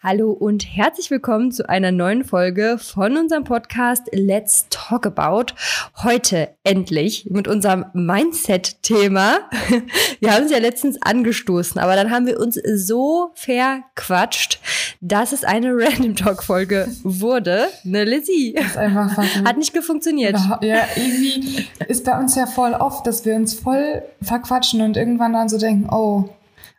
Hallo und herzlich willkommen zu einer neuen Folge von unserem Podcast Let's Talk About. Heute endlich mit unserem Mindset-Thema. Wir haben es ja letztens angestoßen, aber dann haben wir uns so verquatscht, dass es eine Random Talk-Folge wurde. Ne, Lizzie? Das ist einfach Hat nicht gefunktioniert. Ja, irgendwie ist bei uns ja voll oft, dass wir uns voll verquatschen und irgendwann dann so denken, oh,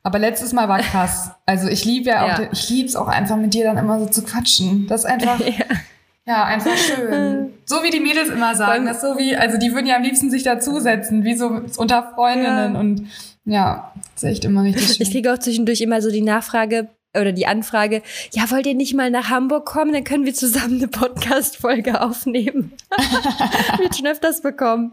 aber letztes Mal war krass. Also ich liebe ja auch, ja. ich liebe es auch einfach mit dir dann immer so zu quatschen. Das ist einfach, ja. ja. einfach schön. So wie die Mädels immer sagen, das so wie, also die würden ja am liebsten sich dazusetzen, wie so unter Freundinnen ja. und ja, das ist echt immer richtig schön. Ich kriege auch zwischendurch immer so die Nachfrage, oder die Anfrage, ja, wollt ihr nicht mal nach Hamburg kommen? Dann können wir zusammen eine Podcast-Folge aufnehmen. Wird schon öfters bekommen.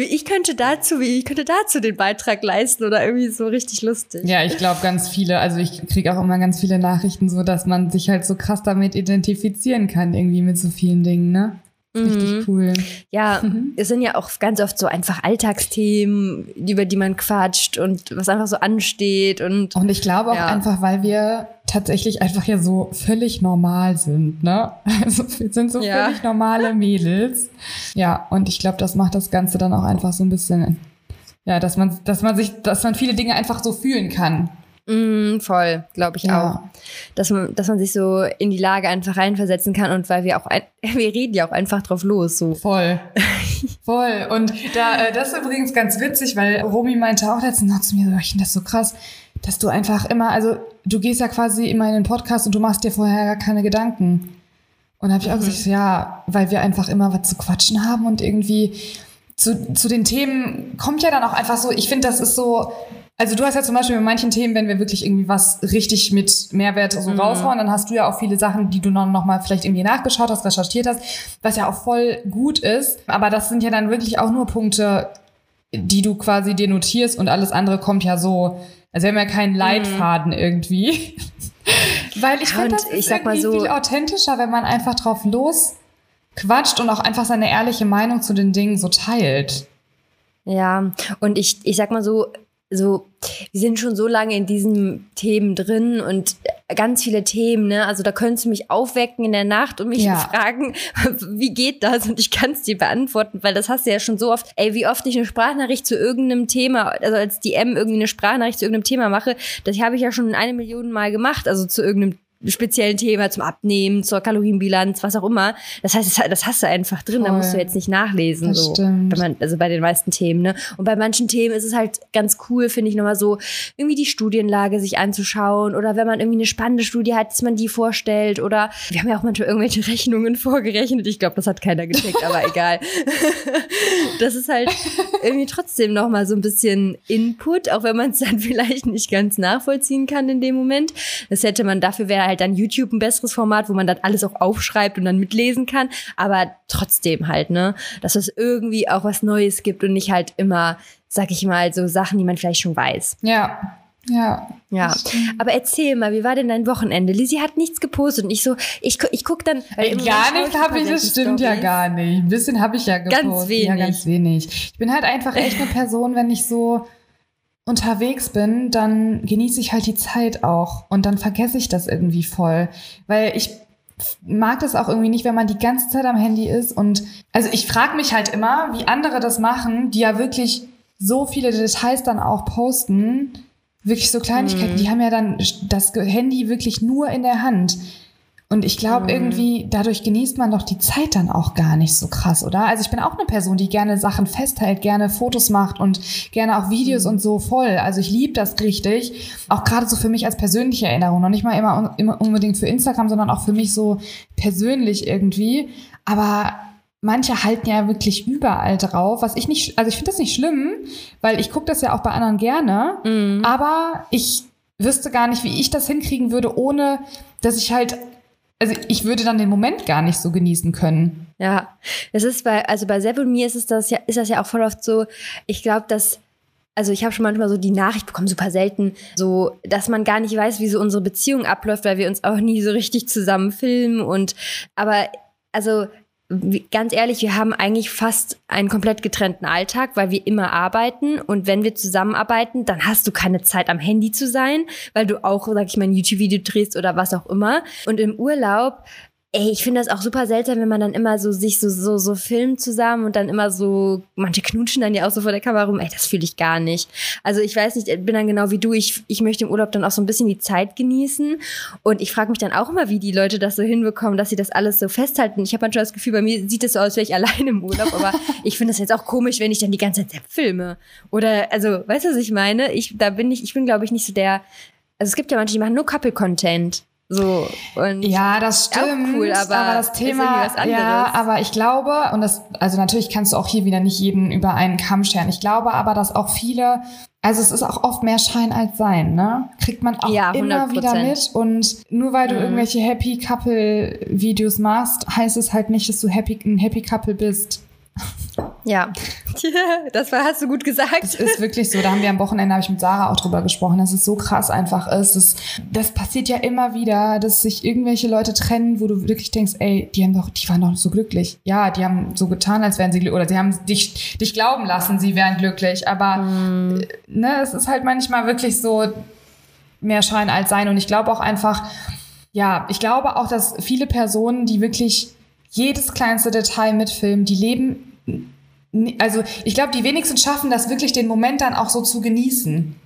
Ich könnte dazu, ich könnte dazu den Beitrag leisten oder irgendwie so richtig lustig. Ja, ich glaube ganz viele, also ich kriege auch immer ganz viele Nachrichten so, dass man sich halt so krass damit identifizieren kann, irgendwie mit so vielen Dingen, ne? Richtig mhm. cool. Ja, mhm. es sind ja auch ganz oft so einfach Alltagsthemen, über die man quatscht und was einfach so ansteht. Und, und ich glaube auch ja. einfach, weil wir tatsächlich einfach ja so völlig normal sind, ne? Also wir sind so ja. völlig normale Mädels. Ja, und ich glaube, das macht das Ganze dann auch einfach so ein bisschen, ja, dass man, dass man sich, dass man viele Dinge einfach so fühlen kann. Mm, voll, glaube ich ja. auch. Dass man, dass man sich so in die Lage einfach reinversetzen kann und weil wir auch, ein, wir reden ja auch einfach drauf los, so. Voll. Voll. Und da, äh, das ist übrigens ganz witzig, weil Romy meinte auch letztens noch zu mir, so, ich finde das so krass, dass du einfach immer, also du gehst ja quasi immer in den Podcast und du machst dir vorher gar keine Gedanken. Und da habe ich auch mhm. gesagt, ja, weil wir einfach immer was zu quatschen haben und irgendwie zu, zu den Themen kommt ja dann auch einfach so, ich finde, das ist so, also du hast ja zum Beispiel bei manchen Themen, wenn wir wirklich irgendwie was richtig mit Mehrwert so mhm. raushauen, dann hast du ja auch viele Sachen, die du noch, noch mal vielleicht irgendwie nachgeschaut hast, recherchiert hast, was ja auch voll gut ist. Aber das sind ja dann wirklich auch nur Punkte, die du quasi dir notierst und alles andere kommt ja so. Also wir haben ja keinen mhm. Leitfaden mhm. irgendwie. Weil ich ja, finde, das ist ich irgendwie so viel authentischer, wenn man einfach drauf los quatscht und auch einfach seine ehrliche Meinung zu den Dingen so teilt. Ja, und ich, ich sag mal so, so, wir sind schon so lange in diesen Themen drin und ganz viele Themen, ne? Also da könntest du mich aufwecken in der Nacht und mich ja. fragen, wie geht das? Und ich kann es dir beantworten, weil das hast du ja schon so oft. Ey, wie oft ich eine Sprachnachricht zu irgendeinem Thema, also als DM irgendwie eine Sprachnachricht zu irgendeinem Thema mache, das habe ich ja schon eine Million Mal gemacht, also zu irgendeinem speziellen Thema zum Abnehmen, zur Kalorienbilanz, was auch immer. Das heißt, das, hast du einfach drin, Voll. da musst du jetzt nicht nachlesen. Das so. stimmt. Man, also bei den meisten Themen. Ne? Und bei manchen Themen ist es halt ganz cool, finde ich, nochmal so, irgendwie die Studienlage sich anzuschauen oder wenn man irgendwie eine spannende Studie hat, dass man die vorstellt oder wir haben ja auch manchmal irgendwelche Rechnungen vorgerechnet. Ich glaube, das hat keiner gecheckt, aber egal. das ist halt irgendwie trotzdem nochmal so ein bisschen Input, auch wenn man es dann vielleicht nicht ganz nachvollziehen kann in dem Moment. Das hätte man, dafür wäre halt dann YouTube ein besseres Format, wo man dann alles auch aufschreibt und dann mitlesen kann. Aber trotzdem halt, ne, dass es irgendwie auch was Neues gibt und nicht halt immer, sag ich mal, so Sachen, die man vielleicht schon weiß. Ja. Ja. Ja. Aber erzähl mal, wie war denn dein Wochenende? Lizzie hat nichts gepostet und ich so, ich, ich guck dann. Ey, gar nichts habe ich, das stimmt ja gar nicht. Ein bisschen habe ich ja gepostet. Ganz wenig. Ja, ganz wenig. Ich bin halt einfach echt eine Person, wenn ich so unterwegs bin, dann genieße ich halt die Zeit auch und dann vergesse ich das irgendwie voll, weil ich mag das auch irgendwie nicht, wenn man die ganze Zeit am Handy ist und also ich frage mich halt immer, wie andere das machen, die ja wirklich so viele Details dann auch posten, wirklich so Kleinigkeiten, mhm. die haben ja dann das Handy wirklich nur in der Hand. Und ich glaube mhm. irgendwie, dadurch genießt man doch die Zeit dann auch gar nicht so krass, oder? Also ich bin auch eine Person, die gerne Sachen festhält, gerne Fotos macht und gerne auch Videos mhm. und so voll. Also ich liebe das richtig. Auch gerade so für mich als persönliche Erinnerung. Und nicht mal immer, immer unbedingt für Instagram, sondern auch für mich so persönlich irgendwie. Aber manche halten ja wirklich überall drauf, was ich nicht, also ich finde das nicht schlimm, weil ich gucke das ja auch bei anderen gerne, mhm. aber ich wüsste gar nicht, wie ich das hinkriegen würde, ohne dass ich halt also ich würde dann den Moment gar nicht so genießen können. Ja, es ist bei, also bei Sepp und mir ist es das ja, ist das ja auch voll oft so, ich glaube, dass, also ich habe schon manchmal so die Nachricht bekommen, super selten, so, dass man gar nicht weiß, wie so unsere Beziehung abläuft, weil wir uns auch nie so richtig zusammen filmen und, aber, also ganz ehrlich, wir haben eigentlich fast einen komplett getrennten Alltag, weil wir immer arbeiten. Und wenn wir zusammenarbeiten, dann hast du keine Zeit am Handy zu sein, weil du auch, sag ich mal, ein YouTube-Video drehst oder was auch immer. Und im Urlaub Ey, ich finde das auch super seltsam, wenn man dann immer so sich so, so, so filmt zusammen und dann immer so, manche knutschen dann ja auch so vor der Kamera rum. Ey, das fühle ich gar nicht. Also ich weiß nicht, bin dann genau wie du. Ich, ich möchte im Urlaub dann auch so ein bisschen die Zeit genießen. Und ich frage mich dann auch immer, wie die Leute das so hinbekommen, dass sie das alles so festhalten. Ich habe manchmal das Gefühl, bei mir sieht es so aus, wäre ich allein im Urlaub. Aber ich finde das jetzt auch komisch, wenn ich dann die ganze Zeit filme. Oder, also, weißt du, was ich meine? Ich, da bin ich, ich bin, glaube ich, nicht so der, also es gibt ja manche, die machen nur Couple-Content. So und ja, das stimmt. cool, aber, aber das Thema, ja, aber ich glaube und das, also natürlich kannst du auch hier wieder nicht jeden über einen Kamm scheren. Ich glaube aber, dass auch viele, also es ist auch oft mehr Schein als Sein, ne? Kriegt man auch ja, immer wieder mit und nur weil du mhm. irgendwelche Happy Couple Videos machst, heißt es halt nicht, dass du happy ein Happy Couple bist. Ja, das war, hast du gut gesagt. Das ist wirklich so. Da haben wir am Wochenende, habe ich mit Sarah auch drüber gesprochen, dass es so krass einfach ist. Das, das passiert ja immer wieder, dass sich irgendwelche Leute trennen, wo du wirklich denkst, ey, die haben doch, die waren doch so glücklich. Ja, die haben so getan, als wären sie glücklich, oder sie haben dich, dich glauben lassen, sie wären glücklich. Aber mm. ne, es ist halt manchmal wirklich so mehr Schein als Sein. Und ich glaube auch einfach, ja, ich glaube auch, dass viele Personen, die wirklich jedes kleinste Detail mitfilmen, die leben also ich glaube, die wenigsten schaffen das wirklich, den Moment dann auch so zu genießen.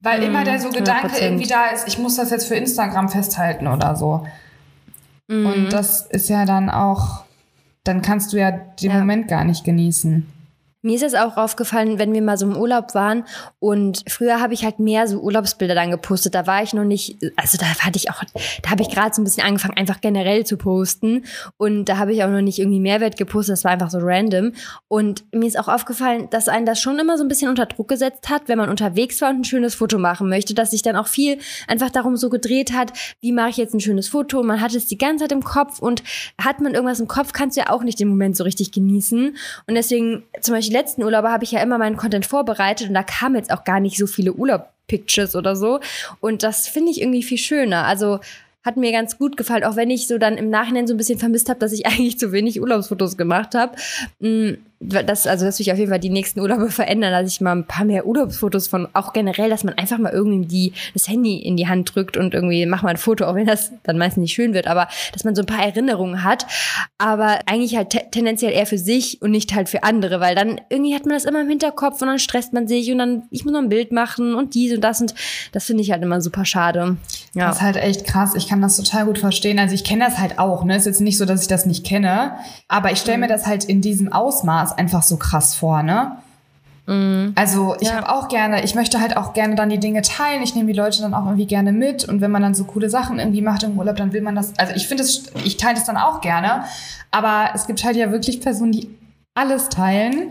Weil mm, immer der so Gedanke 100%. irgendwie da ist, ich muss das jetzt für Instagram festhalten oder so. Mm. Und das ist ja dann auch, dann kannst du ja den ja. Moment gar nicht genießen. Mir ist es auch aufgefallen, wenn wir mal so im Urlaub waren und früher habe ich halt mehr so Urlaubsbilder dann gepostet. Da war ich noch nicht, also da hatte ich auch, da habe ich gerade so ein bisschen angefangen, einfach generell zu posten und da habe ich auch noch nicht irgendwie Mehrwert gepostet. Das war einfach so random. Und mir ist auch aufgefallen, dass einen das schon immer so ein bisschen unter Druck gesetzt hat, wenn man unterwegs war und ein schönes Foto machen möchte, dass sich dann auch viel einfach darum so gedreht hat, wie mache ich jetzt ein schönes Foto? Man hat es die ganze Zeit im Kopf und hat man irgendwas im Kopf, kannst du ja auch nicht den Moment so richtig genießen. Und deswegen zum Beispiel die letzten Urlaube habe ich ja immer meinen Content vorbereitet und da kamen jetzt auch gar nicht so viele Urlaub-Pictures oder so. Und das finde ich irgendwie viel schöner. Also hat mir ganz gut gefallen, auch wenn ich so dann im Nachhinein so ein bisschen vermisst habe, dass ich eigentlich zu wenig Urlaubsfotos gemacht habe. Mm, das, also das will ich auf jeden Fall die nächsten Urlaube verändern, dass ich mal ein paar mehr Urlaubsfotos von, auch generell, dass man einfach mal irgendwie die, das Handy in die Hand drückt und irgendwie mach mal ein Foto, auch wenn das dann meistens nicht schön wird, aber dass man so ein paar Erinnerungen hat, aber eigentlich halt tendenziell eher für sich und nicht halt für andere, weil dann irgendwie hat man das immer im Hinterkopf und dann stresst man sich und dann, ich muss noch ein Bild machen und dies und das und das finde ich halt immer super schade. Ja. Das ist halt echt krass. Ich kann das total gut verstehen. Also ich kenne das halt auch, ne? Es ist jetzt nicht so, dass ich das nicht kenne, aber ich stelle mir mhm. das halt in diesem Ausmaß einfach so krass vor, ne? Mhm. Also ich ja. habe auch gerne, ich möchte halt auch gerne dann die Dinge teilen. Ich nehme die Leute dann auch irgendwie gerne mit. Und wenn man dann so coole Sachen irgendwie macht im Urlaub, dann will man das. Also ich finde es, ich teile das dann auch gerne. Aber es gibt halt ja wirklich Personen, die alles teilen.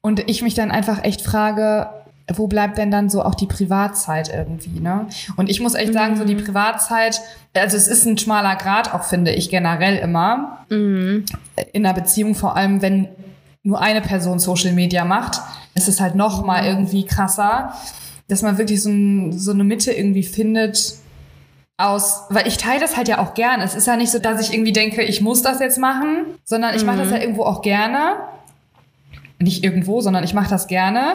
Und ich mich dann einfach echt frage, wo bleibt denn dann so auch die Privatzeit irgendwie, ne? Und ich muss echt sagen, so die mhm. Privatzeit, also es ist ein schmaler Grad, auch finde ich generell immer. Mhm. In einer Beziehung, vor allem, wenn nur eine Person Social Media macht, ist es halt noch mal irgendwie krasser, dass man wirklich so, ein, so eine Mitte irgendwie findet aus, weil ich teile das halt ja auch gerne. Es ist ja nicht so, dass ich irgendwie denke, ich muss das jetzt machen, sondern ich mhm. mache das ja irgendwo auch gerne. Nicht irgendwo, sondern ich mache das gerne.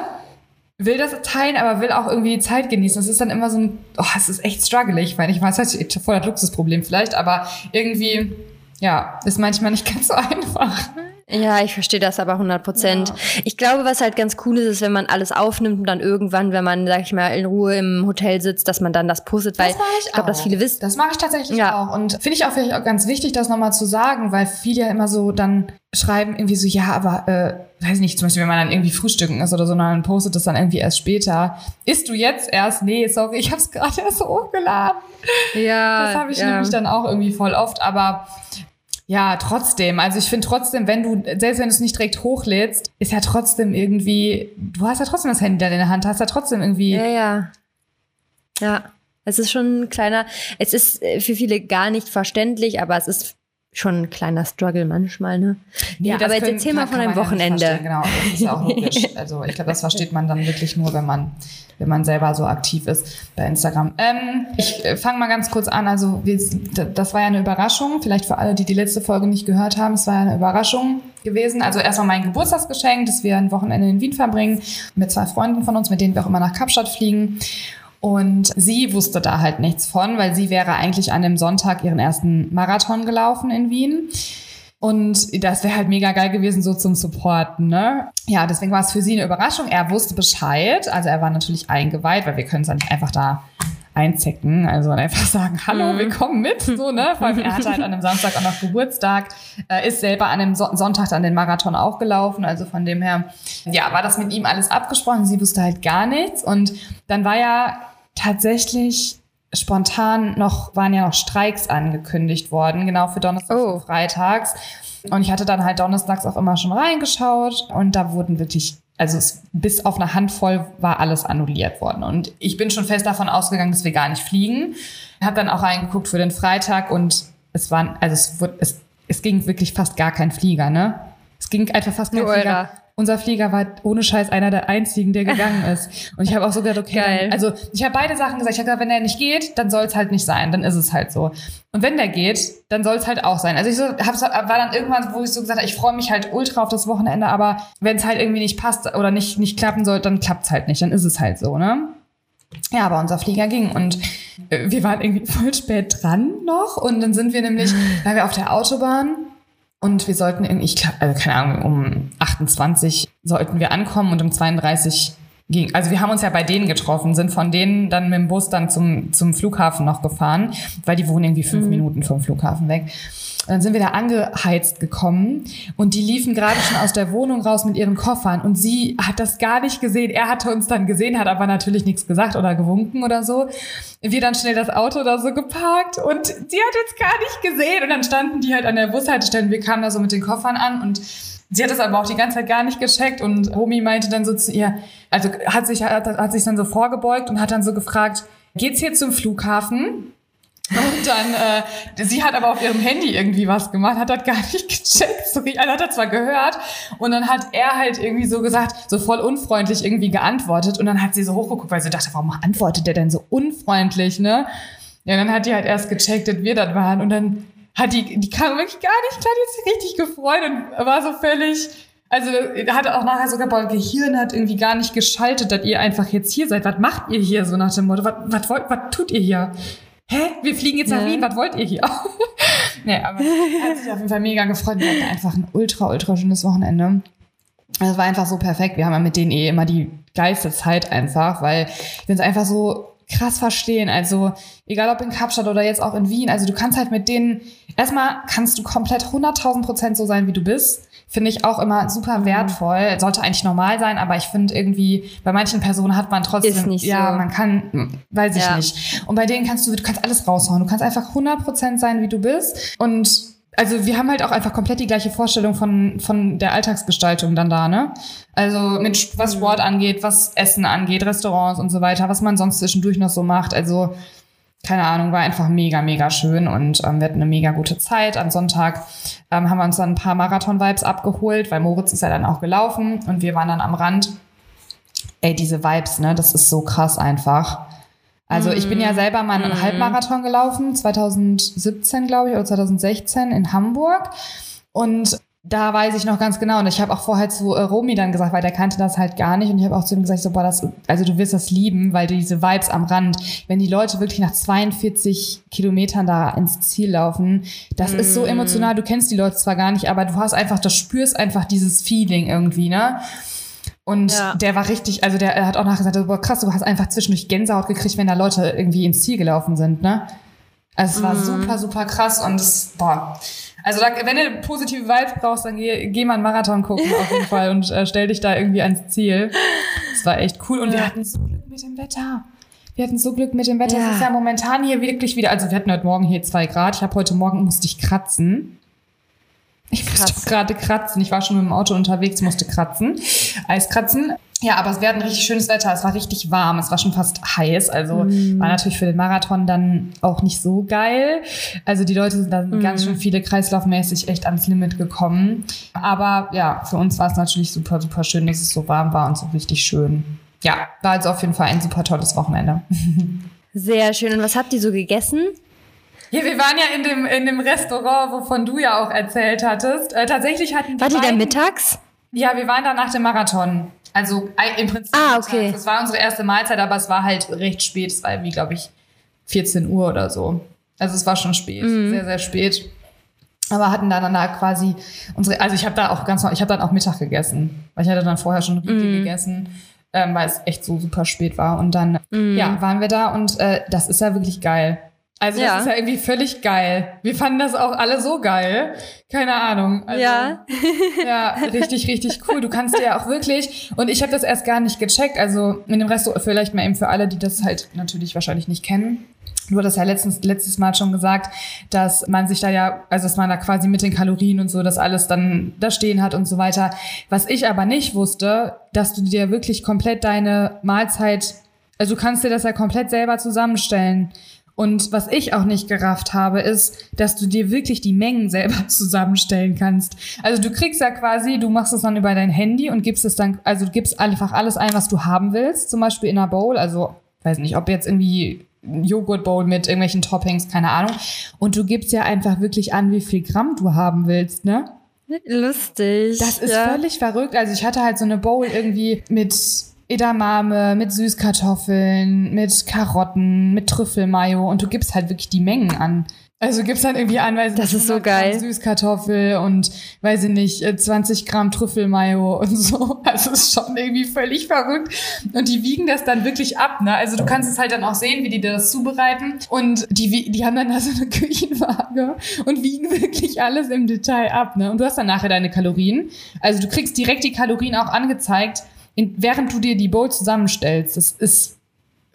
Will das teilen, aber will auch irgendwie die Zeit genießen. Es ist dann immer so ein, oh, es ist echt struggelig, weil ich weiß, das ist voll das Luxusproblem vielleicht, aber irgendwie, ja, ist manchmal nicht ganz so einfach. Ja, ich verstehe das aber 100 Prozent. Ja. Ich glaube, was halt ganz cool ist, ist, wenn man alles aufnimmt und dann irgendwann, wenn man, sag ich mal, in Ruhe im Hotel sitzt, dass man dann das postet, weil das ich, ich glaube, dass viele wissen. Das mache ich tatsächlich ja. auch. Und finde ich auch vielleicht auch ganz wichtig, das nochmal zu sagen, weil viele ja immer so dann schreiben irgendwie so, ja, aber äh, weiß nicht, zum Beispiel, wenn man dann irgendwie frühstücken ist oder so, dann postet das dann irgendwie erst später. Isst du jetzt erst? Nee, sorry, ich habe es gerade erst hochgeladen. Ja. Das habe ich ja. nämlich dann auch irgendwie voll oft, aber ja, trotzdem. Also ich finde trotzdem, wenn du, selbst wenn du es nicht direkt hochlädst, ist ja trotzdem irgendwie, du hast ja trotzdem das Handy dann in der Hand, hast ja trotzdem irgendwie. Ja, ja. Ja. Es ist schon ein kleiner, es ist äh, für viele gar nicht verständlich, aber es ist schon ein kleiner Struggle manchmal, ne? Nee, ja, aber jetzt können, erzähl mal von deinem Wochenende. Genau, das ist ja auch logisch. Also ich glaube, das versteht man dann wirklich nur, wenn man, wenn man selber so aktiv ist bei Instagram. Ähm, ich äh, fange mal ganz kurz an. Also das war ja eine Überraschung, vielleicht für alle, die die letzte Folge nicht gehört haben. Es war ja eine Überraschung gewesen. Also erstmal mein Geburtstagsgeschenk, dass wir ein Wochenende in Wien verbringen mit zwei Freunden von uns, mit denen wir auch immer nach Kapstadt fliegen. Und sie wusste da halt nichts von, weil sie wäre eigentlich an dem Sonntag ihren ersten Marathon gelaufen in Wien. Und das wäre halt mega geil gewesen, so zum Supporten, ne? Ja, deswegen war es für sie eine Überraschung. Er wusste Bescheid. Also er war natürlich eingeweiht, weil wir können es ja nicht einfach da einzecken, also einfach sagen, hallo, wir kommen mit, so, ne? Vor allem er hatte halt an einem Samstag auch noch Geburtstag, äh, ist selber an einem so Sonntag dann den Marathon auch gelaufen, also von dem her, ja, war das mit ihm alles abgesprochen, sie wusste halt gar nichts und dann war ja tatsächlich spontan noch, waren ja noch Streiks angekündigt worden, genau für Donnerstag oh. und Freitags. Und ich hatte dann halt donnerstags auch immer schon reingeschaut und da wurden wirklich, also es, bis auf eine Handvoll war alles annulliert worden. Und ich bin schon fest davon ausgegangen, dass wir gar nicht fliegen. Hab dann auch reingeguckt für den Freitag und es waren, also es, wurde, es, es ging wirklich fast gar kein Flieger, ne? Es ging einfach fast kein Flieger unser Flieger war ohne Scheiß einer der einzigen, der gegangen ist. Und ich habe auch so gedacht, okay, Geil. Also ich habe beide Sachen gesagt. Ich habe gesagt, wenn der nicht geht, dann soll es halt nicht sein, dann ist es halt so. Und wenn der geht, dann soll es halt auch sein. Also ich so, hab, war dann irgendwann, wo ich so gesagt habe, ich freue mich halt ultra auf das Wochenende, aber wenn es halt irgendwie nicht passt oder nicht nicht klappen soll, dann klappt's halt nicht, dann ist es halt so, ne? Ja, aber unser Flieger ging und äh, wir waren irgendwie voll spät dran noch und dann sind wir nämlich, weil wir auf der Autobahn und wir sollten irgendwie, ich glaube, also keine Ahnung, um 28 sollten wir ankommen und um 32 ging. Also wir haben uns ja bei denen getroffen, sind von denen dann mit dem Bus dann zum, zum Flughafen noch gefahren, weil die wohnen irgendwie fünf mhm. Minuten vom Flughafen weg. Dann sind wir da angeheizt gekommen und die liefen gerade schon aus der Wohnung raus mit ihren Koffern und sie hat das gar nicht gesehen. Er hatte uns dann gesehen, hat aber natürlich nichts gesagt oder gewunken oder so. Wir dann schnell das Auto da so geparkt und sie hat uns gar nicht gesehen und dann standen die halt an der Bushaltestelle und wir kamen da so mit den Koffern an und Sie hat das aber auch die ganze Zeit gar nicht gecheckt und Homi meinte dann so zu ihr, also hat sich, hat, hat sich dann so vorgebeugt und hat dann so gefragt, geht's hier zum Flughafen? Und dann, äh, sie hat aber auf ihrem Handy irgendwie was gemacht, hat das gar nicht gecheckt. So, also hat er zwar gehört und dann hat er halt irgendwie so gesagt, so voll unfreundlich irgendwie geantwortet und dann hat sie so hochgeguckt, weil sie dachte, warum antwortet der denn so unfreundlich, ne? Ja, dann hat die halt erst gecheckt, dass wir das waren und dann hat die, die kam wirklich gar nicht hat sich richtig gefreut und war so völlig, also hat auch nachher sogar bei Gehirn hat irgendwie gar nicht geschaltet, dass ihr einfach jetzt hier seid. Was macht ihr hier so nach dem Motto? Was, was, was tut ihr hier? Hä, wir fliegen jetzt nach. Wien, was wollt ihr hier? nee, aber hat sich auf jeden Fall mega gefreut. Wir hatten einfach ein ultra, ultra schönes Wochenende. Es war einfach so perfekt. Wir haben ja mit denen eh immer die geilste Zeit einfach, weil wir uns einfach so krass verstehen. Also egal ob in Kapstadt oder jetzt auch in Wien. Also du kannst halt mit denen, erstmal kannst du komplett 100.000 Prozent so sein, wie du bist finde ich auch immer super mhm. wertvoll. Sollte eigentlich normal sein, aber ich finde irgendwie, bei manchen Personen hat man trotzdem, Ist nicht ja, so. man kann, weiß ich ja. nicht. Und bei denen kannst du, du kannst alles raushauen. Du kannst einfach 100% sein, wie du bist. Und also wir haben halt auch einfach komplett die gleiche Vorstellung von, von der Alltagsgestaltung dann da, ne? Also mit was mhm. Sport angeht, was Essen angeht, Restaurants und so weiter, was man sonst zwischendurch noch so macht. Also keine Ahnung, war einfach mega, mega schön und ähm, wir hatten eine mega gute Zeit. Am Sonntag ähm, haben wir uns dann ein paar Marathon-Vibes abgeholt, weil Moritz ist ja dann auch gelaufen und wir waren dann am Rand. Ey, diese Vibes, ne, das ist so krass einfach. Also ich bin ja mhm. selber mal einen mm. Halbmarathon gelaufen, 2017, glaube ich, oder 2016 in Hamburg. Und da weiß ich noch ganz genau. Und ich habe auch vorher zu äh, Romy dann gesagt, weil der kannte das halt gar nicht. Und ich habe auch zu ihm gesagt, so, boah, das, also du wirst das lieben, weil diese Vibes am Rand, wenn die Leute wirklich nach 42 Kilometern da ins Ziel laufen, das mm. ist so mm. emotional. Du kennst die Leute zwar gar nicht, aber du hast einfach, du spürst einfach dieses Feeling irgendwie, ne? Und ja. der war richtig, also der hat auch nachher gesagt, boah, krass, du hast einfach zwischendurch Gänsehaut gekriegt, wenn da Leute irgendwie ins Ziel gelaufen sind, ne? Also es war mm. super, super krass und es, boah, also da, wenn du positive Vibes brauchst, dann geh, geh mal einen Marathon gucken auf jeden Fall und äh, stell dich da irgendwie ans Ziel. Das war echt cool und ja. wir hatten so Glück mit dem Wetter. Wir hatten so Glück mit dem Wetter. Ja. Es ist ja momentan hier wirklich wieder, also wir hatten heute Morgen hier zwei Grad. Ich habe heute Morgen musste ich kratzen. Ich musste gerade kratzen. Ich war schon mit dem Auto unterwegs, musste kratzen. Eis kratzen. Ja, aber es wäre ein richtig schönes Wetter. Es war richtig warm. Es war schon fast heiß. Also mm. war natürlich für den Marathon dann auch nicht so geil. Also die Leute sind dann mm. ganz schön viele kreislaufmäßig echt ans Limit gekommen. Aber ja, für uns war es natürlich super, super schön, dass es so warm war und so richtig schön. Ja, war also auf jeden Fall ein super tolles Wochenende. Sehr schön. Und was habt ihr so gegessen? Ja, wir waren ja in dem, in dem Restaurant, wovon du ja auch erzählt hattest. Äh, tatsächlich hatten War die da mittags? Ja, wir waren da nach dem Marathon. Also im Prinzip. Ah, okay. Das war unsere erste Mahlzeit, aber es war halt recht spät. Es war wie, glaube ich, 14 Uhr oder so. Also es war schon spät, mhm. sehr, sehr spät. Aber hatten dann danach quasi unsere, also ich habe da auch ganz, ich habe dann auch Mittag gegessen, weil ich hatte dann vorher schon Riegel mhm. gegessen, ähm, weil es echt so super spät war. Und dann, mhm. ja, waren wir da und äh, das ist ja wirklich geil. Also das ist ja irgendwie völlig geil. Wir fanden das auch alle so geil. Keine Ahnung. Also, ja. ja, richtig, richtig cool. Du kannst dir ja auch wirklich, und ich habe das erst gar nicht gecheckt, also in dem Restaurant, vielleicht mal eben für alle, die das halt natürlich wahrscheinlich nicht kennen. Du hattest ja letztens, letztes Mal schon gesagt, dass man sich da ja, also dass man da quasi mit den Kalorien und so das alles dann da stehen hat und so weiter. Was ich aber nicht wusste, dass du dir wirklich komplett deine Mahlzeit, also du kannst dir das ja komplett selber zusammenstellen. Und was ich auch nicht gerafft habe, ist, dass du dir wirklich die Mengen selber zusammenstellen kannst. Also du kriegst ja quasi, du machst es dann über dein Handy und gibst es dann, also du gibst einfach alles ein, was du haben willst, zum Beispiel in einer Bowl, also weiß nicht, ob jetzt irgendwie Joghurt Bowl mit irgendwelchen Toppings, keine Ahnung. Und du gibst ja einfach wirklich an, wie viel Gramm du haben willst, ne? Lustig. Das ist ja. völlig verrückt. Also ich hatte halt so eine Bowl irgendwie mit Edamame, mit Süßkartoffeln, mit Karotten, mit Trüffelmayo und du gibst halt wirklich die Mengen an. Also gibst dann irgendwie an, weiß das ist so geil. Gramm Süßkartoffel und weiß ich nicht, 20 äh, Gramm Trüffelmayo und so. Also ist schon irgendwie völlig verrückt. Und die wiegen das dann wirklich ab, ne? Also du kannst es halt dann auch sehen, wie die das zubereiten. Und die, die haben dann da so eine Küchenwaage und wiegen wirklich alles im Detail ab, ne? Und du hast dann nachher deine Kalorien. Also du kriegst direkt die Kalorien auch angezeigt in, während du dir die Bowl zusammenstellst. Das ist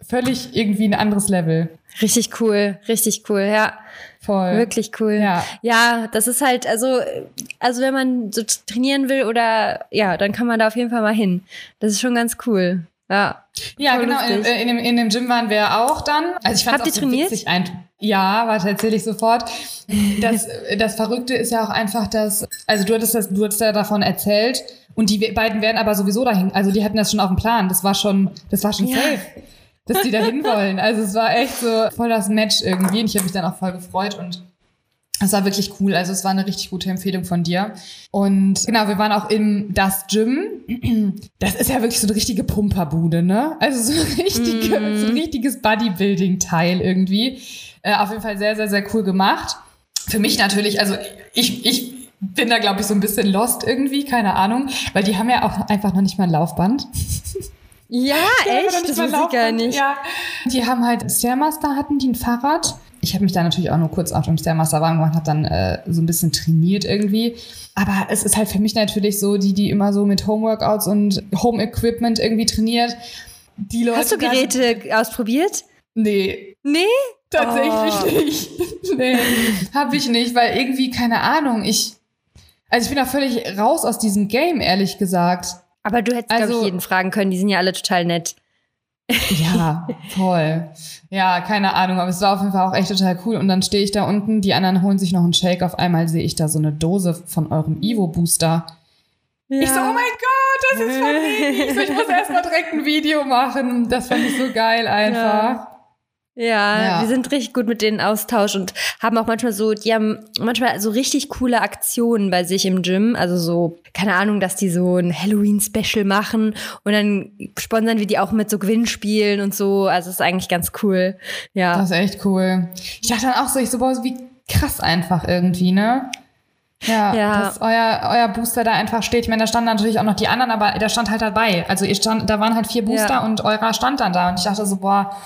völlig irgendwie ein anderes Level. Richtig cool, richtig cool, ja. Voll. Wirklich cool. Ja. ja, das ist halt, also, also wenn man so trainieren will oder ja, dann kann man da auf jeden Fall mal hin. Das ist schon ganz cool. Ja. Ja, genau. In, in, dem, in dem Gym waren wir auch dann. Also ich fand Habt ihr trainiert? Witzig, ein, ja, warte, erzähle ich sofort. Das, das Verrückte ist ja auch einfach, dass, also du hattest das, du hattest ja davon erzählt, und die beiden werden aber sowieso dahin. Also die hatten das schon auf dem Plan. Das war schon, das war schon ja. safe, dass die dahin wollen. Also es war echt so voll das Match irgendwie. Und ich habe mich dann auch voll gefreut und es war wirklich cool. Also es war eine richtig gute Empfehlung von dir. Und genau, wir waren auch im Das Gym. Das ist ja wirklich so eine richtige Pumperbude, ne? Also so, richtige, mm. so ein richtiges Bodybuilding-Teil irgendwie. Äh, auf jeden Fall sehr, sehr, sehr cool gemacht. Für mich natürlich, also ich, ich bin da, glaube ich, so ein bisschen lost irgendwie, keine Ahnung, weil die haben ja auch einfach noch nicht mal ein Laufband. Ja, echt? Das weiß ich gar nicht. Ja. Die haben halt Stairmaster hatten die ein Fahrrad. Ich habe mich da natürlich auch nur kurz auf dem Stairmaster warm gemacht, habe dann äh, so ein bisschen trainiert irgendwie. Aber es ist halt für mich natürlich so, die, die immer so mit Homeworkouts und Home Equipment irgendwie trainiert. Die Leute Hast du Geräte ausprobiert? Nee. Nee? Tatsächlich oh. nicht. nee, habe ich nicht, weil irgendwie, keine Ahnung, ich also ich bin da völlig raus aus diesem Game, ehrlich gesagt. Aber du hättest, also, glaube ich, jeden fragen können. Die sind ja alle total nett. Ja, voll. Ja, keine Ahnung, aber es war auf jeden Fall auch echt total cool. Und dann stehe ich da unten, die anderen holen sich noch einen Shake. Auf einmal sehe ich da so eine Dose von eurem Evo-Booster. Ja. Ich so, oh mein Gott, das ist von mir. Ich muss erstmal direkt ein Video machen. Das fand ich so geil einfach. Ja. Ja, ja, wir sind richtig gut mit denen Austausch und haben auch manchmal so, die haben manchmal so richtig coole Aktionen bei sich im Gym. Also so, keine Ahnung, dass die so ein Halloween-Special machen und dann sponsern wir die auch mit so Gewinnspielen und so. Also ist eigentlich ganz cool. Ja. Das ist echt cool. Ich dachte dann auch so, ich so, boah, wie krass einfach irgendwie, ne? Ja, ja, dass euer, euer Booster da einfach steht. Ich meine, da standen natürlich auch noch die anderen, aber der stand halt dabei. Also ihr stand, da waren halt vier Booster ja. und eurer stand dann da. Und ich dachte so, boah,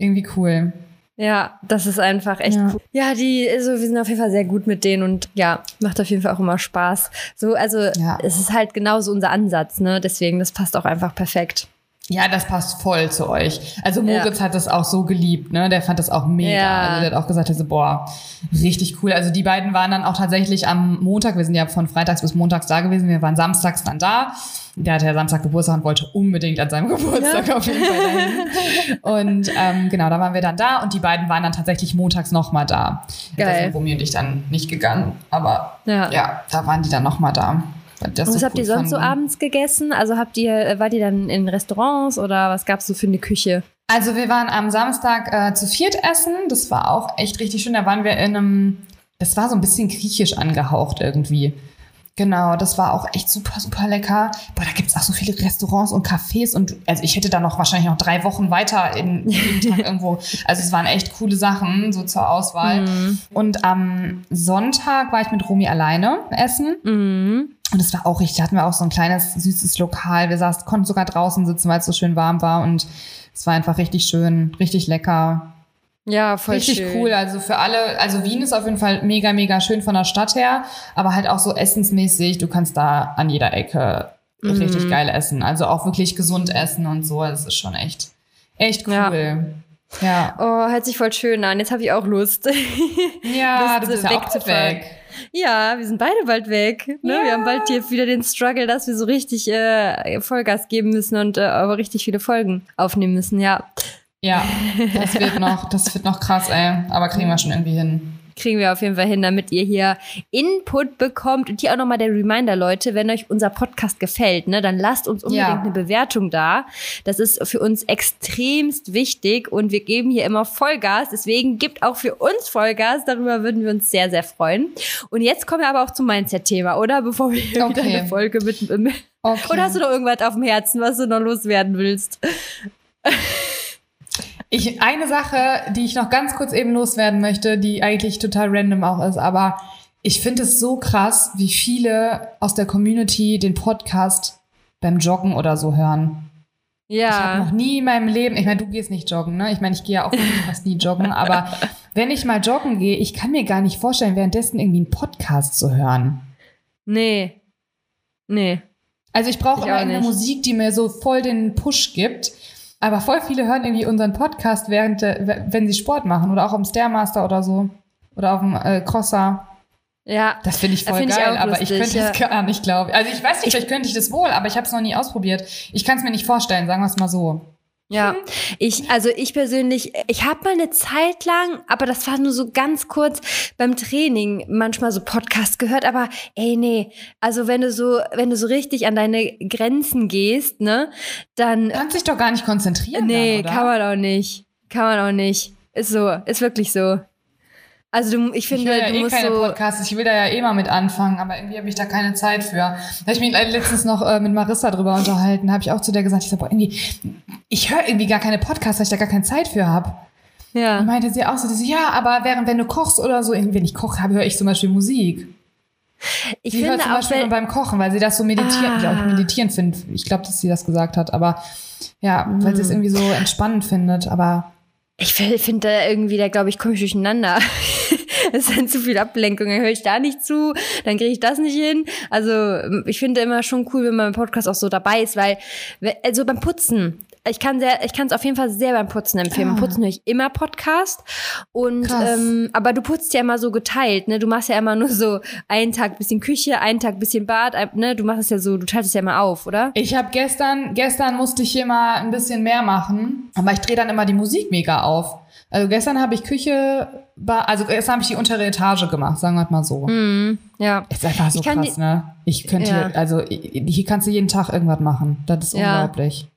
irgendwie cool. Ja, das ist einfach echt ja. cool. Ja, die, also wir sind auf jeden Fall sehr gut mit denen und ja, macht auf jeden Fall auch immer Spaß. So, also ja. es ist halt genauso unser Ansatz, ne? Deswegen, das passt auch einfach perfekt. Ja, das passt voll zu euch. Also Moritz ja. hat das auch so geliebt, ne? Der fand das auch mega. Ja. Also der hat auch gesagt, also, boah, richtig cool. Also die beiden waren dann auch tatsächlich am Montag, wir sind ja von Freitags bis Montags da gewesen, wir waren samstags dann da. Der hatte ja Samstag Geburtstag und wollte unbedingt an seinem Geburtstag ja. auf jeden Fall dahin. Und ähm, genau, da waren wir dann da und die beiden waren dann tatsächlich montags nochmal da. Geil. Da sind Romy und ich dann nicht gegangen, aber ja, ja da waren die dann nochmal da. Das was so habt ihr sonst fanden. so abends gegessen? Also habt ihr, äh, wart ihr dann in Restaurants oder was gab es so für eine Küche? Also wir waren am Samstag äh, zu viert essen. Das war auch echt richtig schön. Da waren wir in einem, das war so ein bisschen griechisch angehaucht irgendwie. Genau, das war auch echt super, super lecker. Boah, da gibt's auch so viele Restaurants und Cafés und also ich hätte da noch wahrscheinlich noch drei Wochen weiter in jeden Tag irgendwo. Also es waren echt coole Sachen so zur Auswahl. Mhm. Und am Sonntag war ich mit Romy alleine essen. Mhm. Und es war auch richtig, da hatten wir auch so ein kleines, süßes Lokal. Wir saßen, konnten sogar draußen sitzen, weil es so schön warm war. Und es war einfach richtig schön, richtig lecker. Ja, voll Richtig schön. cool. Also für alle, also Wien ist auf jeden Fall mega, mega schön von der Stadt her, aber halt auch so essensmäßig. Du kannst da an jeder Ecke mhm. richtig geil essen. Also auch wirklich gesund essen und so. Das ist schon echt, echt cool. Ja. Ja. Oh, hört sich voll schön an. Jetzt habe ich auch Lust. Ja, Lust, du bist ja auch weg. Ja, wir sind beide bald weg. Ne? Ja. Wir haben bald hier wieder den Struggle, dass wir so richtig äh, Vollgas geben müssen und äh, aber richtig viele Folgen aufnehmen müssen. Ja. Ja, das wird noch, das wird noch krass, ey. Aber kriegen wir schon irgendwie hin kriegen wir auf jeden Fall hin, damit ihr hier Input bekommt. Und hier auch nochmal der Reminder, Leute, wenn euch unser Podcast gefällt, ne, dann lasst uns unbedingt ja. eine Bewertung da. Das ist für uns extremst wichtig und wir geben hier immer Vollgas. Deswegen gibt auch für uns Vollgas. Darüber würden wir uns sehr, sehr freuen. Und jetzt kommen wir aber auch zum Mindset-Thema, oder? Bevor wir okay. wieder eine Folge mit. Okay. Oder hast du noch irgendwas auf dem Herzen, was du noch loswerden willst? Ich, eine Sache, die ich noch ganz kurz eben loswerden möchte, die eigentlich total random auch ist, aber ich finde es so krass, wie viele aus der Community den Podcast beim Joggen oder so hören. Ja. Ich habe noch nie in meinem Leben, ich meine, du gehst nicht joggen, ne? Ich meine, ich gehe ja auch fast nie joggen, aber wenn ich mal joggen gehe, ich kann mir gar nicht vorstellen, währenddessen irgendwie einen Podcast zu hören. Nee. Nee. Also ich brauche immer eine Musik, die mir so voll den Push gibt. Aber voll viele hören irgendwie unseren Podcast, während, wenn sie Sport machen oder auch am Stairmaster oder so. Oder auf dem äh, Crosser. Ja. Das finde ich voll find geil, ich aber lustig, ich könnte ja. das gar nicht, glaube ich. Also ich weiß nicht, vielleicht könnte ich das wohl, aber ich habe es noch nie ausprobiert. Ich kann es mir nicht vorstellen, sagen wir es mal so. Ja, ich, also ich persönlich, ich habe mal eine Zeit lang, aber das war nur so ganz kurz beim Training manchmal so Podcast gehört, aber ey, nee, also wenn du so, wenn du so richtig an deine Grenzen gehst, ne, dann. Kannst dich doch gar nicht konzentrieren. Nee, dann, kann man auch nicht. Kann man auch nicht. Ist so, ist wirklich so. Also du, ich finde, ich ja du eh musst keine so Podcasts. Ich will da ja eh mal mit anfangen, aber irgendwie habe ich da keine Zeit für. Da habe ich mich letztens noch äh, mit Marissa drüber unterhalten. Habe ich auch zu der gesagt, ich sag, boah, irgendwie, ich höre irgendwie gar keine Podcasts, weil ich da gar keine Zeit für habe. Ja. Und meinte sie auch so, sie, ja, aber während wenn du kochst oder so, wenn ich koche, höre ich zum Beispiel Musik. Ich sie finde hört zum Beispiel beim Kochen, weil sie das so meditieren, ah. ich auch meditieren findet. Ich glaube, dass sie das gesagt hat, aber ja, weil sie es hm. irgendwie so entspannend findet, aber ich finde da irgendwie, da glaube ich, komme ich durcheinander. es dann zu viel Ablenkung. Dann höre ich da nicht zu, dann kriege ich das nicht hin. Also ich finde immer schon cool, wenn man im Podcast auch so dabei ist, weil also beim Putzen, ich kann sehr, ich kann es auf jeden Fall sehr beim Putzen empfehlen. Ah. Putzen höre ich immer Podcast. Und ähm, aber du putzt ja immer so geteilt, ne? Du machst ja immer nur so einen Tag bisschen Küche, einen Tag bisschen Bad, ne? Du machst es ja so, du teilst es ja immer auf, oder? Ich habe gestern, gestern musste ich hier mal ein bisschen mehr machen, aber ich drehe dann immer die Musik mega auf. Also gestern habe ich Küche, also gestern habe ich die untere Etage gemacht, sagen wir mal so. Mm, ja. Ist einfach so krass, ne? Ich könnte, ja. also hier kannst du jeden Tag irgendwas machen. Das ist ja. unglaublich.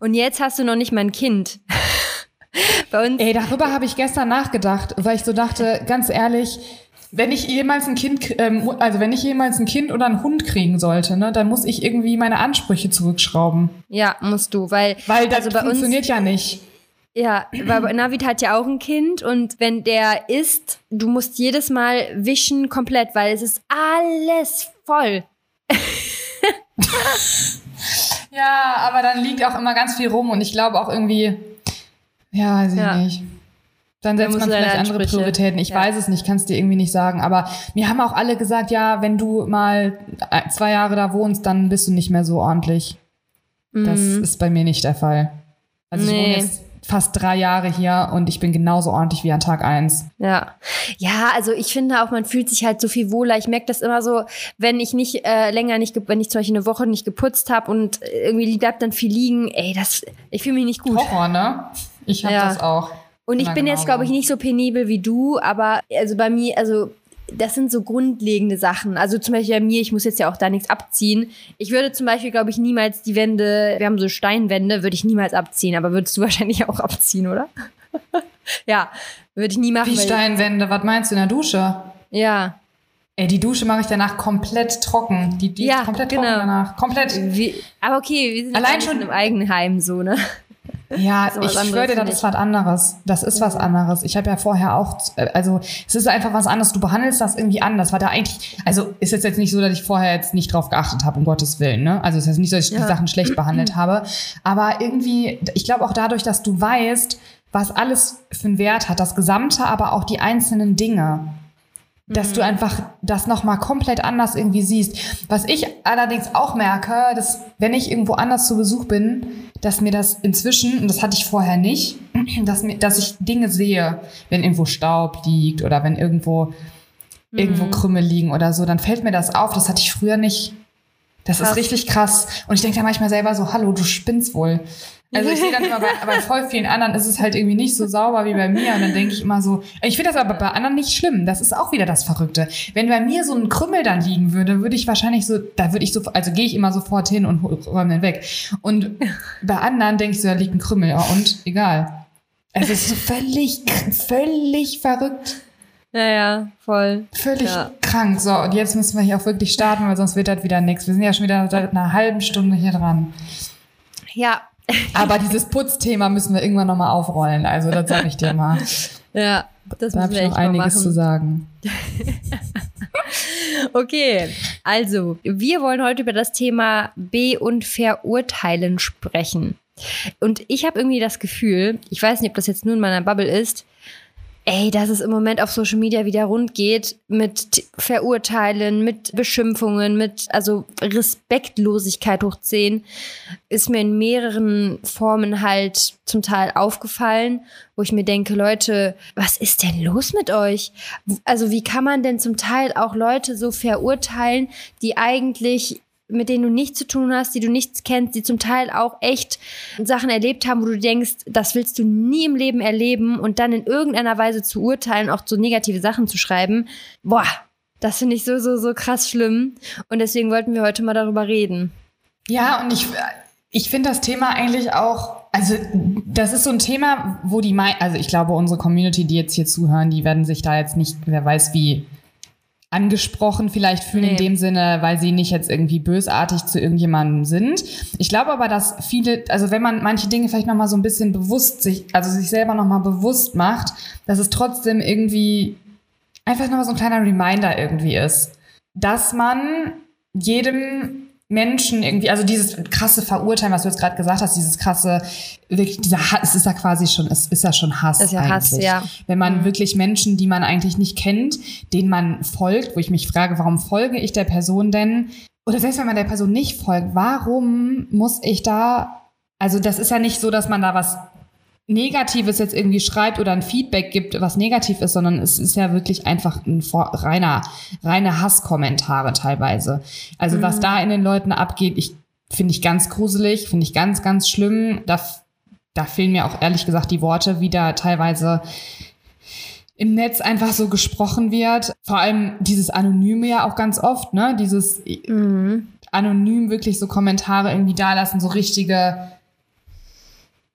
Und jetzt hast du noch nicht mal ein Kind. Bei uns. Ey, darüber habe ich gestern nachgedacht, weil ich so dachte, ganz ehrlich, wenn ich jemals ein Kind, ähm, also wenn ich jemals ein Kind oder einen Hund kriegen sollte, ne, dann muss ich irgendwie meine Ansprüche zurückschrauben. Ja, musst du, weil weil das also funktioniert uns, ja nicht. Ja, weil Navid hat ja auch ein Kind und wenn der isst, du musst jedes Mal wischen komplett, weil es ist alles voll. Ja, aber dann liegt auch immer ganz viel rum und ich glaube auch irgendwie, ja, weiß ich ja. nicht. Dann setzt man vielleicht andere Prioritäten. Ich ja. weiß es nicht, kannst dir irgendwie nicht sagen. Aber mir haben auch alle gesagt, ja, wenn du mal zwei Jahre da wohnst, dann bist du nicht mehr so ordentlich. Das mhm. ist bei mir nicht der Fall. Also nee. ich wohne jetzt fast drei Jahre hier und ich bin genauso ordentlich wie an Tag eins. Ja. Ja, also ich finde auch, man fühlt sich halt so viel wohler. Ich merke das immer so, wenn ich nicht äh, länger nicht, wenn ich zum Beispiel eine Woche nicht geputzt habe und irgendwie bleibt dann viel liegen, ey, das, ich fühle mich nicht gut. Horror, ne? Ich habe ja. das auch. Und ich bin jetzt, glaube ich, nicht so penibel wie du, aber also bei mir, also das sind so grundlegende Sachen. Also zum Beispiel bei mir, ich muss jetzt ja auch da nichts abziehen. Ich würde zum Beispiel, glaube ich, niemals die Wände, wir haben so Steinwände, würde ich niemals abziehen, aber würdest du wahrscheinlich auch abziehen, oder? ja, würde ich nie machen. Wie Steinwände, was meinst du in der Dusche? Ja. Ey, die Dusche mache ich danach komplett trocken. Die, die ja, ist komplett genau. trocken danach. Komplett. Wie, aber okay, wir sind Allein schon im Eigenheim so, ne? Ja, ich schwöre dir, das ist was anderes. Das ist was anderes. Ich habe ja vorher auch, also es ist einfach was anderes. Du behandelst das irgendwie anders. War da eigentlich, also ist jetzt jetzt nicht so, dass ich vorher jetzt nicht drauf geachtet habe, um Gottes Willen. Ne? Also es ist jetzt nicht so, dass ich ja. die Sachen schlecht behandelt habe. Aber irgendwie, ich glaube auch dadurch, dass du weißt, was alles für einen Wert hat, das Gesamte, aber auch die einzelnen Dinge dass du mhm. einfach das nochmal komplett anders irgendwie siehst. Was ich allerdings auch merke, dass wenn ich irgendwo anders zu Besuch bin, dass mir das inzwischen, und das hatte ich vorher nicht, dass, mir, dass ich Dinge sehe, wenn irgendwo Staub liegt oder wenn irgendwo, mhm. irgendwo Krümel liegen oder so, dann fällt mir das auf. Das hatte ich früher nicht. Das krass. ist richtig krass. Und ich denke da manchmal selber so, hallo, du spinnst wohl. Also ich sehe dann immer bei, bei voll vielen anderen ist es halt irgendwie nicht so sauber wie bei mir. Und dann denke ich immer so, ich finde das aber bei anderen nicht schlimm. Das ist auch wieder das Verrückte. Wenn bei mir so ein Krümmel dann liegen würde, würde ich wahrscheinlich so, da würde ich so, also gehe ich immer sofort hin und räume den weg. Und bei anderen denke ich so, da liegt ein Krümmel. Ja, und egal. Es ist so völlig, völlig verrückt. Ja, ja, voll. Völlig ja. krank. So, und jetzt müssen wir hier auch wirklich starten, weil sonst wird das wieder nichts. Wir sind ja schon wieder seit einer halben Stunde hier dran. Ja, aber dieses Putzthema müssen wir irgendwann nochmal aufrollen. Also, das sage ich dir mal. Ja, das da habe ich noch einiges zu sagen. okay, also, wir wollen heute über das Thema B- und Verurteilen sprechen. Und ich habe irgendwie das Gefühl, ich weiß nicht, ob das jetzt nur in meiner Bubble ist, ey, dass es im Moment auf Social Media wieder rund geht mit Verurteilen, mit Beschimpfungen, mit also Respektlosigkeit hoch 10, ist mir in mehreren Formen halt zum Teil aufgefallen, wo ich mir denke, Leute, was ist denn los mit euch? Also wie kann man denn zum Teil auch Leute so verurteilen, die eigentlich mit denen du nichts zu tun hast, die du nichts kennst, die zum Teil auch echt Sachen erlebt haben, wo du denkst, das willst du nie im Leben erleben und dann in irgendeiner Weise zu urteilen, auch so negative Sachen zu schreiben. Boah, das finde ich so, so, so krass schlimm. Und deswegen wollten wir heute mal darüber reden. Ja, und ich, ich finde das Thema eigentlich auch, also das ist so ein Thema, wo die, also ich glaube, unsere Community, die jetzt hier zuhören, die werden sich da jetzt nicht, wer weiß wie, angesprochen vielleicht fühlen nee. in dem Sinne, weil sie nicht jetzt irgendwie bösartig zu irgendjemandem sind. Ich glaube aber, dass viele, also wenn man manche Dinge vielleicht nochmal so ein bisschen bewusst sich, also sich selber nochmal bewusst macht, dass es trotzdem irgendwie einfach nochmal so ein kleiner Reminder irgendwie ist, dass man jedem Menschen irgendwie, also dieses krasse Verurteilen, was du jetzt gerade gesagt hast, dieses krasse, wirklich dieser Hass, es ist ja quasi schon, es ist ja schon Hass. ist ja eigentlich. Hass, ja. Wenn man mhm. wirklich Menschen, die man eigentlich nicht kennt, denen man folgt, wo ich mich frage, warum folge ich der Person denn? Oder selbst wenn man der Person nicht folgt, warum muss ich da, also das ist ja nicht so, dass man da was Negatives jetzt irgendwie schreibt oder ein Feedback gibt, was negativ ist, sondern es ist ja wirklich einfach ein reiner, reine Hasskommentare teilweise. Also mhm. was da in den Leuten abgeht, ich finde ich ganz gruselig, finde ich ganz, ganz schlimm. Da, da fehlen mir auch ehrlich gesagt die Worte, wie da teilweise im Netz einfach so gesprochen wird. Vor allem dieses Anonyme ja auch ganz oft, ne? Dieses mhm. anonym wirklich so Kommentare irgendwie da lassen, so richtige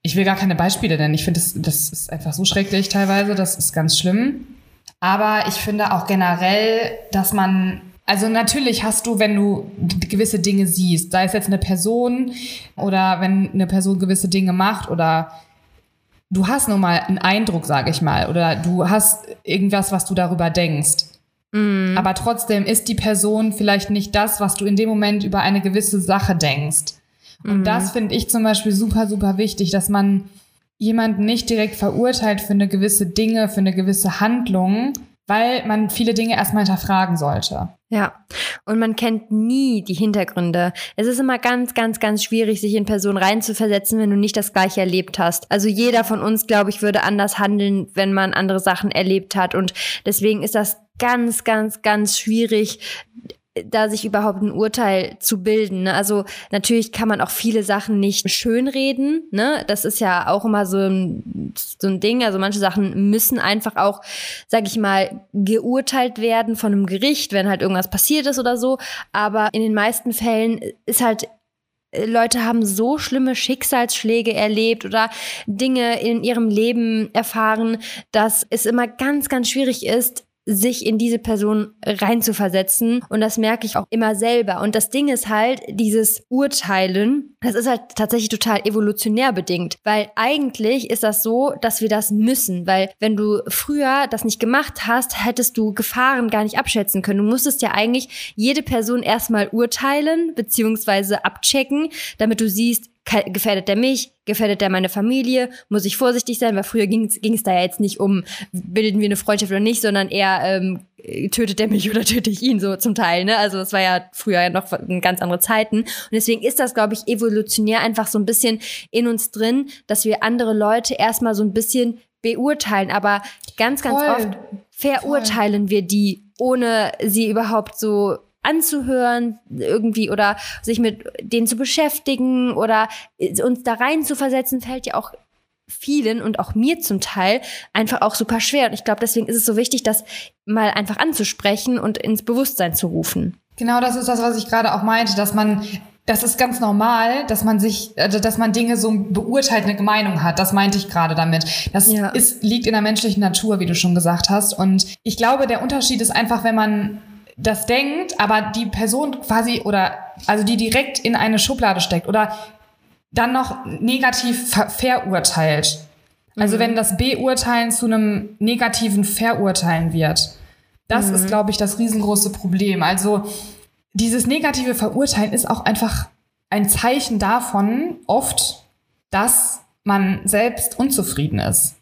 ich will gar keine Beispiele nennen. Ich finde, das, das ist einfach so schrecklich teilweise. Das ist ganz schlimm. Aber ich finde auch generell, dass man also natürlich hast du, wenn du gewisse Dinge siehst, sei es jetzt eine Person oder wenn eine Person gewisse Dinge macht oder du hast nun mal einen Eindruck, sage ich mal, oder du hast irgendwas, was du darüber denkst. Mm. Aber trotzdem ist die Person vielleicht nicht das, was du in dem Moment über eine gewisse Sache denkst. Und mhm. das finde ich zum Beispiel super, super wichtig, dass man jemanden nicht direkt verurteilt für eine gewisse Dinge, für eine gewisse Handlung, weil man viele Dinge erstmal hinterfragen sollte. Ja, und man kennt nie die Hintergründe. Es ist immer ganz, ganz, ganz schwierig, sich in Personen reinzuversetzen, wenn du nicht das Gleiche erlebt hast. Also jeder von uns, glaube ich, würde anders handeln, wenn man andere Sachen erlebt hat. Und deswegen ist das ganz, ganz, ganz schwierig, da sich überhaupt ein Urteil zu bilden. Ne? Also natürlich kann man auch viele Sachen nicht schönreden. Ne? Das ist ja auch immer so ein, so ein Ding. Also manche Sachen müssen einfach auch, sag ich mal, geurteilt werden von einem Gericht, wenn halt irgendwas passiert ist oder so. Aber in den meisten Fällen ist halt Leute haben so schlimme Schicksalsschläge erlebt oder Dinge in ihrem Leben erfahren, dass es immer ganz, ganz schwierig ist, sich in diese Person reinzuversetzen. Und das merke ich auch immer selber. Und das Ding ist halt, dieses Urteilen, das ist halt tatsächlich total evolutionär bedingt. Weil eigentlich ist das so, dass wir das müssen. Weil wenn du früher das nicht gemacht hast, hättest du Gefahren gar nicht abschätzen können. Du musstest ja eigentlich jede Person erstmal urteilen, beziehungsweise abchecken, damit du siehst, gefährdet der mich, gefährdet der meine Familie, muss ich vorsichtig sein, weil früher ging es da ja jetzt nicht um, bilden wir eine Freundschaft oder nicht, sondern eher ähm, tötet der mich oder töte ich ihn so zum Teil. Ne? Also das war ja früher ja noch in ganz andere Zeiten. Und deswegen ist das, glaube ich, evolutionär einfach so ein bisschen in uns drin, dass wir andere Leute erstmal so ein bisschen beurteilen. Aber ganz, ganz Voll. oft verurteilen Voll. wir die, ohne sie überhaupt so anzuhören irgendwie oder sich mit denen zu beschäftigen oder uns da rein zu versetzen, fällt ja auch vielen und auch mir zum Teil einfach auch super schwer. Und ich glaube, deswegen ist es so wichtig, das mal einfach anzusprechen und ins Bewusstsein zu rufen. Genau, das ist das, was ich gerade auch meinte, dass man das ist ganz normal, dass man sich, also dass man Dinge so beurteilt, eine Meinung hat. Das meinte ich gerade damit. Das ja. ist, liegt in der menschlichen Natur, wie du schon gesagt hast. Und ich glaube, der Unterschied ist einfach, wenn man das denkt, aber die Person quasi oder also die direkt in eine Schublade steckt oder dann noch negativ ver verurteilt. Also mhm. wenn das Beurteilen zu einem negativen Verurteilen wird. Das mhm. ist, glaube ich, das riesengroße Problem. Also dieses negative Verurteilen ist auch einfach ein Zeichen davon, oft, dass man selbst unzufrieden ist.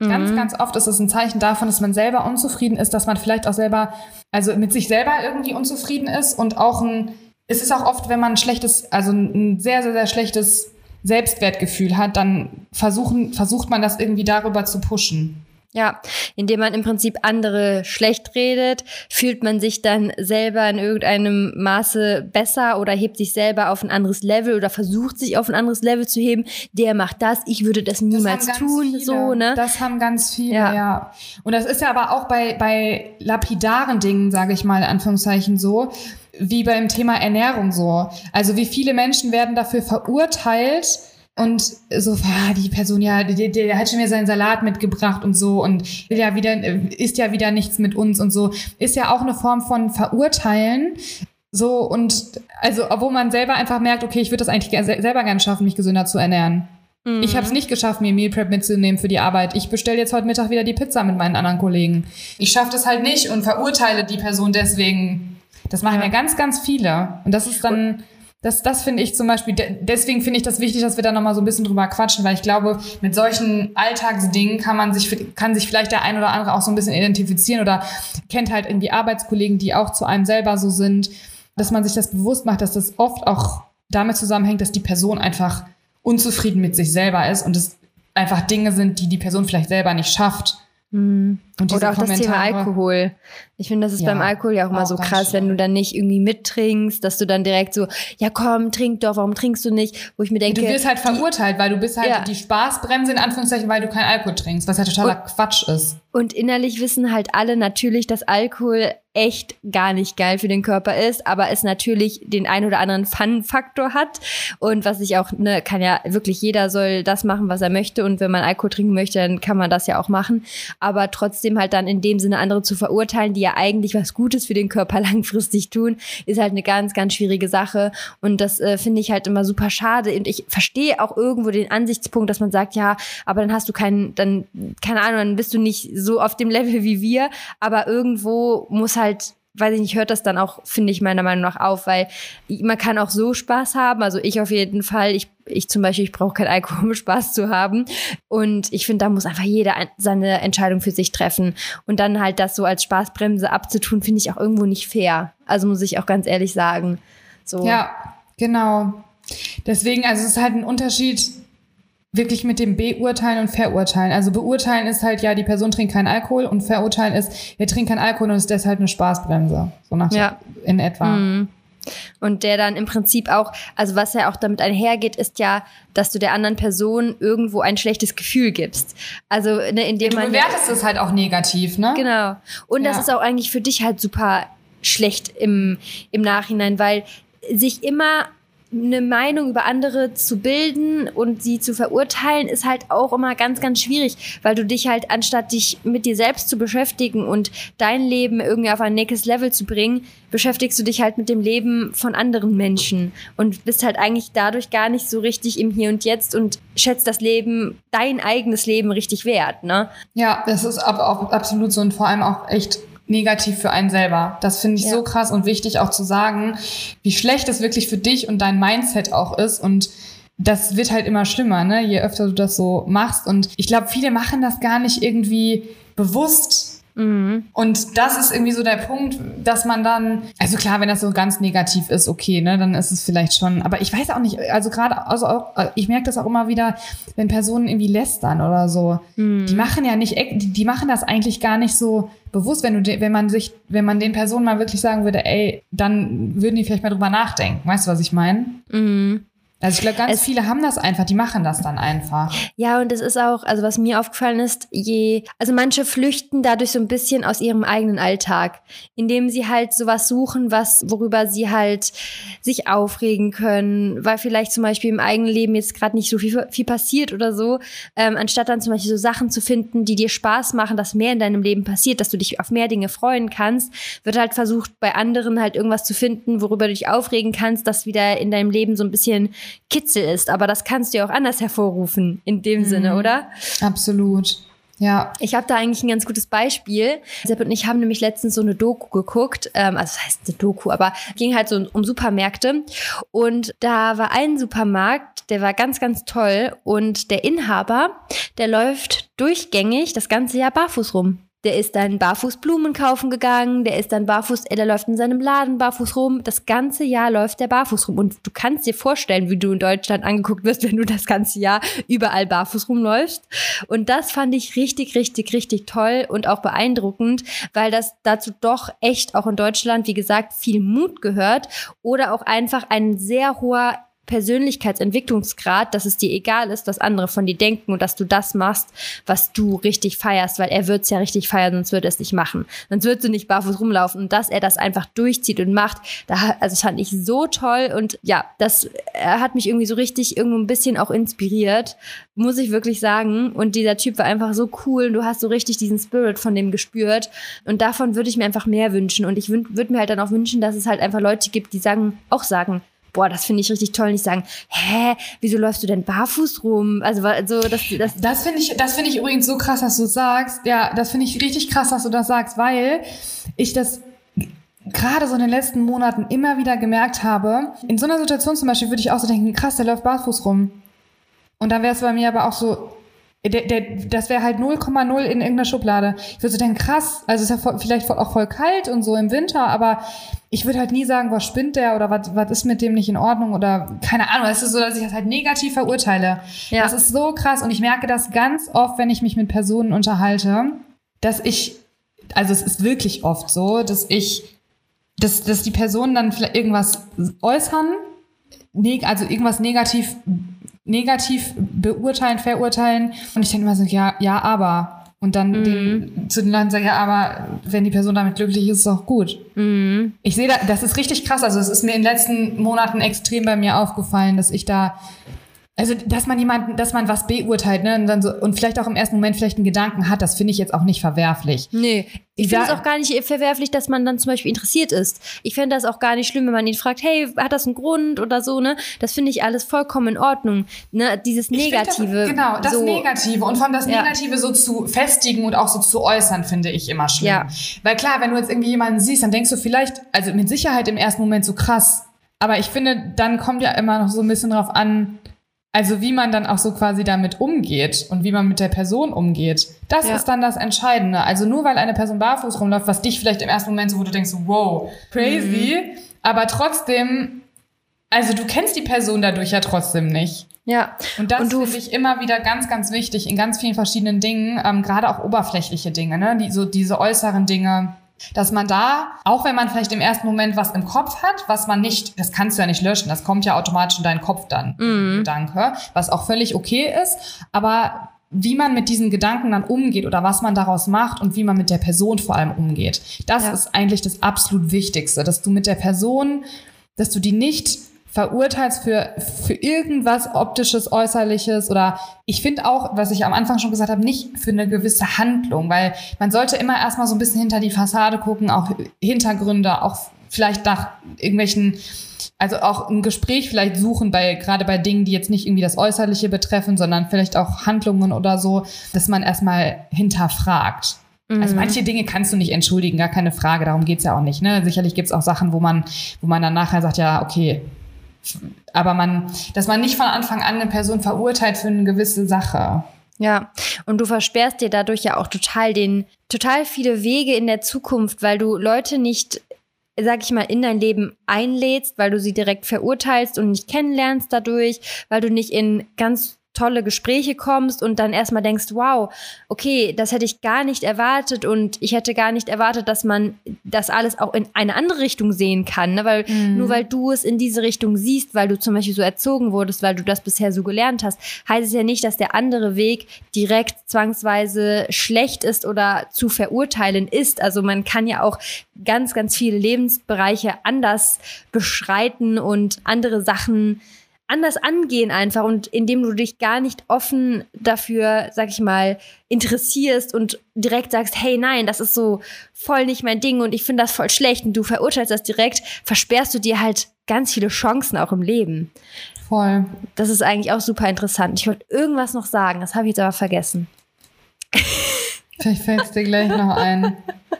Ganz, mhm. ganz oft ist es ein Zeichen davon, dass man selber unzufrieden ist, dass man vielleicht auch selber, also mit sich selber irgendwie unzufrieden ist und auch ein, es ist auch oft, wenn man ein schlechtes, also ein sehr, sehr, sehr schlechtes Selbstwertgefühl hat, dann versuchen, versucht man das irgendwie darüber zu pushen. Ja, indem man im Prinzip andere schlecht redet, fühlt man sich dann selber in irgendeinem Maße besser oder hebt sich selber auf ein anderes Level oder versucht sich auf ein anderes Level zu heben. Der macht das, ich würde das niemals das tun, viele. so, ne? Das haben ganz viele, ja. ja. Und das ist ja aber auch bei, bei lapidaren Dingen, sage ich mal, in Anführungszeichen so, wie beim Thema Ernährung so. Also wie viele Menschen werden dafür verurteilt, und so, ja, die Person, ja, der, der hat schon wieder seinen Salat mitgebracht und so und will ja wieder, isst ja wieder nichts mit uns und so. Ist ja auch eine Form von Verurteilen. So, und also, obwohl man selber einfach merkt, okay, ich würde das eigentlich selber gerne schaffen, mich gesünder zu ernähren. Mhm. Ich habe es nicht geschafft, mir Meal Prep mitzunehmen für die Arbeit. Ich bestelle jetzt heute Mittag wieder die Pizza mit meinen anderen Kollegen. Ich schaffe das halt nicht und verurteile die Person deswegen. Das machen ja, ja ganz, ganz viele. Und das ist dann. Das, das finde ich zum Beispiel, deswegen finde ich das wichtig, dass wir da nochmal so ein bisschen drüber quatschen, weil ich glaube, mit solchen Alltagsdingen kann man sich, kann sich vielleicht der ein oder andere auch so ein bisschen identifizieren oder kennt halt irgendwie Arbeitskollegen, die auch zu einem selber so sind, dass man sich das bewusst macht, dass das oft auch damit zusammenhängt, dass die Person einfach unzufrieden mit sich selber ist und es einfach Dinge sind, die die Person vielleicht selber nicht schafft. Mhm. Oder auch Kommentare, das Thema Alkohol. Ich finde, das ist ja, beim Alkohol ja auch immer so krass, schön. wenn du dann nicht irgendwie mittrinkst, dass du dann direkt so, ja komm, trink doch, warum trinkst du nicht? Wo ich mir denke. Du wirst halt verurteilt, weil du bist halt ja. die Spaßbremse in Anführungszeichen, weil du kein Alkohol trinkst, was ja totaler und, Quatsch ist. Und innerlich wissen halt alle natürlich, dass Alkohol echt gar nicht geil für den Körper ist, aber es natürlich den ein oder anderen Fun-Faktor hat. Und was ich auch, ne, kann ja wirklich jeder soll das machen, was er möchte. Und wenn man Alkohol trinken möchte, dann kann man das ja auch machen. Aber trotzdem halt dann in dem Sinne andere zu verurteilen, die ja eigentlich was Gutes für den Körper langfristig tun, ist halt eine ganz, ganz schwierige Sache. Und das äh, finde ich halt immer super schade. Und ich verstehe auch irgendwo den Ansichtspunkt, dass man sagt, ja, aber dann hast du keinen, dann, keine Ahnung, dann bist du nicht so auf dem Level wie wir. Aber irgendwo muss halt weiß ich nicht, hört das dann auch, finde ich meiner Meinung nach auf, weil man kann auch so Spaß haben. Also ich auf jeden Fall. Ich, ich zum Beispiel, ich brauche keinen Alkohol, um Spaß zu haben. Und ich finde, da muss einfach jeder seine Entscheidung für sich treffen. Und dann halt das so als Spaßbremse abzutun, finde ich auch irgendwo nicht fair. Also muss ich auch ganz ehrlich sagen. So. Ja, genau. Deswegen, also es ist halt ein Unterschied, wirklich mit dem Beurteilen und Verurteilen. Also beurteilen ist halt, ja, die Person trinkt keinen Alkohol und verurteilen ist, er trinkt keinen Alkohol und ist deshalb eine Spaßbremse. So nach ja. in etwa. Mhm. Und der dann im Prinzip auch, also was ja auch damit einhergeht, ist ja, dass du der anderen Person irgendwo ein schlechtes Gefühl gibst. Also ne, indem man. Du bewertest es halt auch negativ, ne? Genau. Und ja. das ist auch eigentlich für dich halt super schlecht im, im Nachhinein, weil sich immer eine Meinung über andere zu bilden und sie zu verurteilen, ist halt auch immer ganz, ganz schwierig, weil du dich halt, anstatt dich mit dir selbst zu beschäftigen und dein Leben irgendwie auf ein nächstes Level zu bringen, beschäftigst du dich halt mit dem Leben von anderen Menschen und bist halt eigentlich dadurch gar nicht so richtig im Hier und Jetzt und schätzt das Leben, dein eigenes Leben richtig wert, ne? Ja, das ist absolut so und vor allem auch echt negativ für einen selber. Das finde ich ja. so krass und wichtig auch zu sagen, wie schlecht es wirklich für dich und dein Mindset auch ist und das wird halt immer schlimmer, ne? Je öfter du das so machst. Und ich glaube, viele machen das gar nicht irgendwie bewusst, Mhm. Und das ist irgendwie so der Punkt, dass man dann, also klar, wenn das so ganz negativ ist, okay, ne, dann ist es vielleicht schon, aber ich weiß auch nicht, also gerade, also auch, ich merke das auch immer wieder, wenn Personen irgendwie lästern oder so, mhm. die machen ja nicht, die, die machen das eigentlich gar nicht so bewusst, wenn du, wenn man sich, wenn man den Personen mal wirklich sagen würde, ey, dann würden die vielleicht mal drüber nachdenken. Weißt du, was ich meine? Mhm. Also ich glaube, ganz es, viele haben das einfach, die machen das dann einfach. Ja, und es ist auch, also was mir aufgefallen ist, je, also manche flüchten dadurch so ein bisschen aus ihrem eigenen Alltag, indem sie halt sowas suchen, was, worüber sie halt sich aufregen können, weil vielleicht zum Beispiel im eigenen Leben jetzt gerade nicht so viel, viel passiert oder so, ähm, anstatt dann zum Beispiel so Sachen zu finden, die dir Spaß machen, dass mehr in deinem Leben passiert, dass du dich auf mehr Dinge freuen kannst, wird halt versucht, bei anderen halt irgendwas zu finden, worüber du dich aufregen kannst, das wieder in deinem Leben so ein bisschen Kitzel ist. Aber das kannst du ja auch anders hervorrufen, in dem mhm. Sinne, oder? Absolut. Ja. Ich habe da eigentlich ein ganz gutes Beispiel. Sepp und ich haben nämlich letztens so eine Doku geguckt. Ähm, also das heißt eine Doku, aber ging halt so um Supermärkte. Und da war ein Supermarkt, der war ganz, ganz toll. Und der Inhaber, der läuft durchgängig das ganze Jahr barfuß rum. Der ist dann barfuß Blumen kaufen gegangen, der ist dann barfuß, der läuft in seinem Laden barfuß rum. Das ganze Jahr läuft der barfuß rum. Und du kannst dir vorstellen, wie du in Deutschland angeguckt wirst, wenn du das ganze Jahr überall barfuß rumläufst. Und das fand ich richtig, richtig, richtig toll und auch beeindruckend, weil das dazu doch echt auch in Deutschland, wie gesagt, viel Mut gehört oder auch einfach ein sehr hoher Persönlichkeitsentwicklungsgrad, dass es dir egal ist, was andere von dir denken und dass du das machst, was du richtig feierst, weil er wird es ja richtig feiern, sonst würde er es nicht machen. Sonst würdest du nicht barfuß rumlaufen und dass er das einfach durchzieht und macht, da, also fand ich so toll und ja, das hat mich irgendwie so richtig irgendwo ein bisschen auch inspiriert, muss ich wirklich sagen. Und dieser Typ war einfach so cool und du hast so richtig diesen Spirit von dem gespürt und davon würde ich mir einfach mehr wünschen und ich würde mir halt dann auch wünschen, dass es halt einfach Leute gibt, die sagen, auch sagen, boah, das finde ich richtig toll. Nicht sagen, hä, wieso läufst du denn barfuß rum? Also, also das, das, das finde ich, das finde ich übrigens so krass, dass du sagst. Ja, das finde ich richtig krass, dass du das sagst, weil ich das gerade so in den letzten Monaten immer wieder gemerkt habe. In so einer Situation zum Beispiel würde ich auch so denken, krass, der läuft barfuß rum. Und dann wäre es bei mir aber auch so, der, der, das wäre halt 0,0 in irgendeiner Schublade. Ich würde so denken, krass, also ist ja voll, vielleicht auch voll kalt und so im Winter, aber ich würde halt nie sagen, was spinnt der oder was, was ist mit dem nicht in Ordnung oder keine Ahnung. Es ist so, dass ich das halt negativ verurteile. Ja. Das ist so krass und ich merke das ganz oft, wenn ich mich mit Personen unterhalte, dass ich, also es ist wirklich oft so, dass ich, dass, dass die Personen dann vielleicht irgendwas äußern, also irgendwas negativ negativ beurteilen, verurteilen. Und ich denke immer so, ja, ja, aber. Und dann mhm. den, zu den Leuten sage, ja, aber wenn die Person damit glücklich ist, ist es auch gut. Mhm. Ich sehe da, das ist richtig krass. Also es ist mir in den letzten Monaten extrem bei mir aufgefallen, dass ich da Also, dass man jemanden, dass man was beurteilt, ne, und dann so, und vielleicht auch im ersten Moment vielleicht einen Gedanken hat, das finde ich jetzt auch nicht verwerflich. Nee. Ich finde es auch gar nicht verwerflich, dass man dann zum Beispiel interessiert ist. Ich fände das auch gar nicht schlimm, wenn man ihn fragt, hey, hat das einen Grund oder so, ne? Das finde ich alles vollkommen in Ordnung. Ne? Dieses Negative. Das, genau, das so, Negative und vor allem das Negative ja. so zu festigen und auch so zu äußern, finde ich immer schlimm. Ja. Weil klar, wenn du jetzt irgendwie jemanden siehst, dann denkst du vielleicht, also mit Sicherheit im ersten Moment so krass, aber ich finde, dann kommt ja immer noch so ein bisschen drauf an, also wie man dann auch so quasi damit umgeht und wie man mit der Person umgeht, das ja. ist dann das Entscheidende. Also nur weil eine Person barfuß rumläuft, was dich vielleicht im ersten Moment so, wo du denkst, wow, crazy, mhm. aber trotzdem, also du kennst die Person dadurch ja trotzdem nicht. Ja. Und das finde ich immer wieder ganz, ganz wichtig in ganz vielen verschiedenen Dingen, ähm, gerade auch oberflächliche Dinge, ne? Die, so diese äußeren Dinge dass man da, auch wenn man vielleicht im ersten Moment was im Kopf hat, was man nicht, das kannst du ja nicht löschen, das kommt ja automatisch in deinen Kopf dann, mhm. Gedanke, was auch völlig okay ist, aber wie man mit diesen Gedanken dann umgeht oder was man daraus macht und wie man mit der Person vor allem umgeht. Das ja. ist eigentlich das absolut Wichtigste, dass du mit der Person, dass du die nicht verurteilst für, für irgendwas optisches, äußerliches oder ich finde auch, was ich am Anfang schon gesagt habe, nicht für eine gewisse Handlung, weil man sollte immer erstmal so ein bisschen hinter die Fassade gucken, auch Hintergründe, auch vielleicht nach irgendwelchen also auch ein Gespräch vielleicht suchen bei gerade bei Dingen, die jetzt nicht irgendwie das Äußerliche betreffen, sondern vielleicht auch Handlungen oder so, dass man erstmal hinterfragt. Also mhm. manche Dinge kannst du nicht entschuldigen, gar keine Frage, darum geht's ja auch nicht. Ne? Sicherlich gibt's auch Sachen, wo man, wo man dann nachher sagt, ja, okay, aber man, dass man nicht von Anfang an eine Person verurteilt für eine gewisse Sache. Ja, und du versperrst dir dadurch ja auch total den, total viele Wege in der Zukunft, weil du Leute nicht, sag ich mal, in dein Leben einlädst, weil du sie direkt verurteilst und nicht kennenlernst dadurch, weil du nicht in ganz tolle Gespräche kommst und dann erstmal denkst, wow, okay, das hätte ich gar nicht erwartet und ich hätte gar nicht erwartet, dass man das alles auch in eine andere Richtung sehen kann, ne? weil mhm. nur weil du es in diese Richtung siehst, weil du zum Beispiel so erzogen wurdest, weil du das bisher so gelernt hast, heißt es ja nicht, dass der andere Weg direkt zwangsweise schlecht ist oder zu verurteilen ist. Also man kann ja auch ganz, ganz viele Lebensbereiche anders beschreiten und andere Sachen anders angehen einfach und indem du dich gar nicht offen dafür, sag ich mal, interessierst und direkt sagst, hey nein, das ist so voll nicht mein Ding und ich finde das voll schlecht und du verurteilst das direkt, versperrst du dir halt ganz viele Chancen auch im Leben. Voll. Das ist eigentlich auch super interessant. Ich wollte irgendwas noch sagen, das habe ich jetzt aber vergessen. Vielleicht fällt es dir gleich noch ein.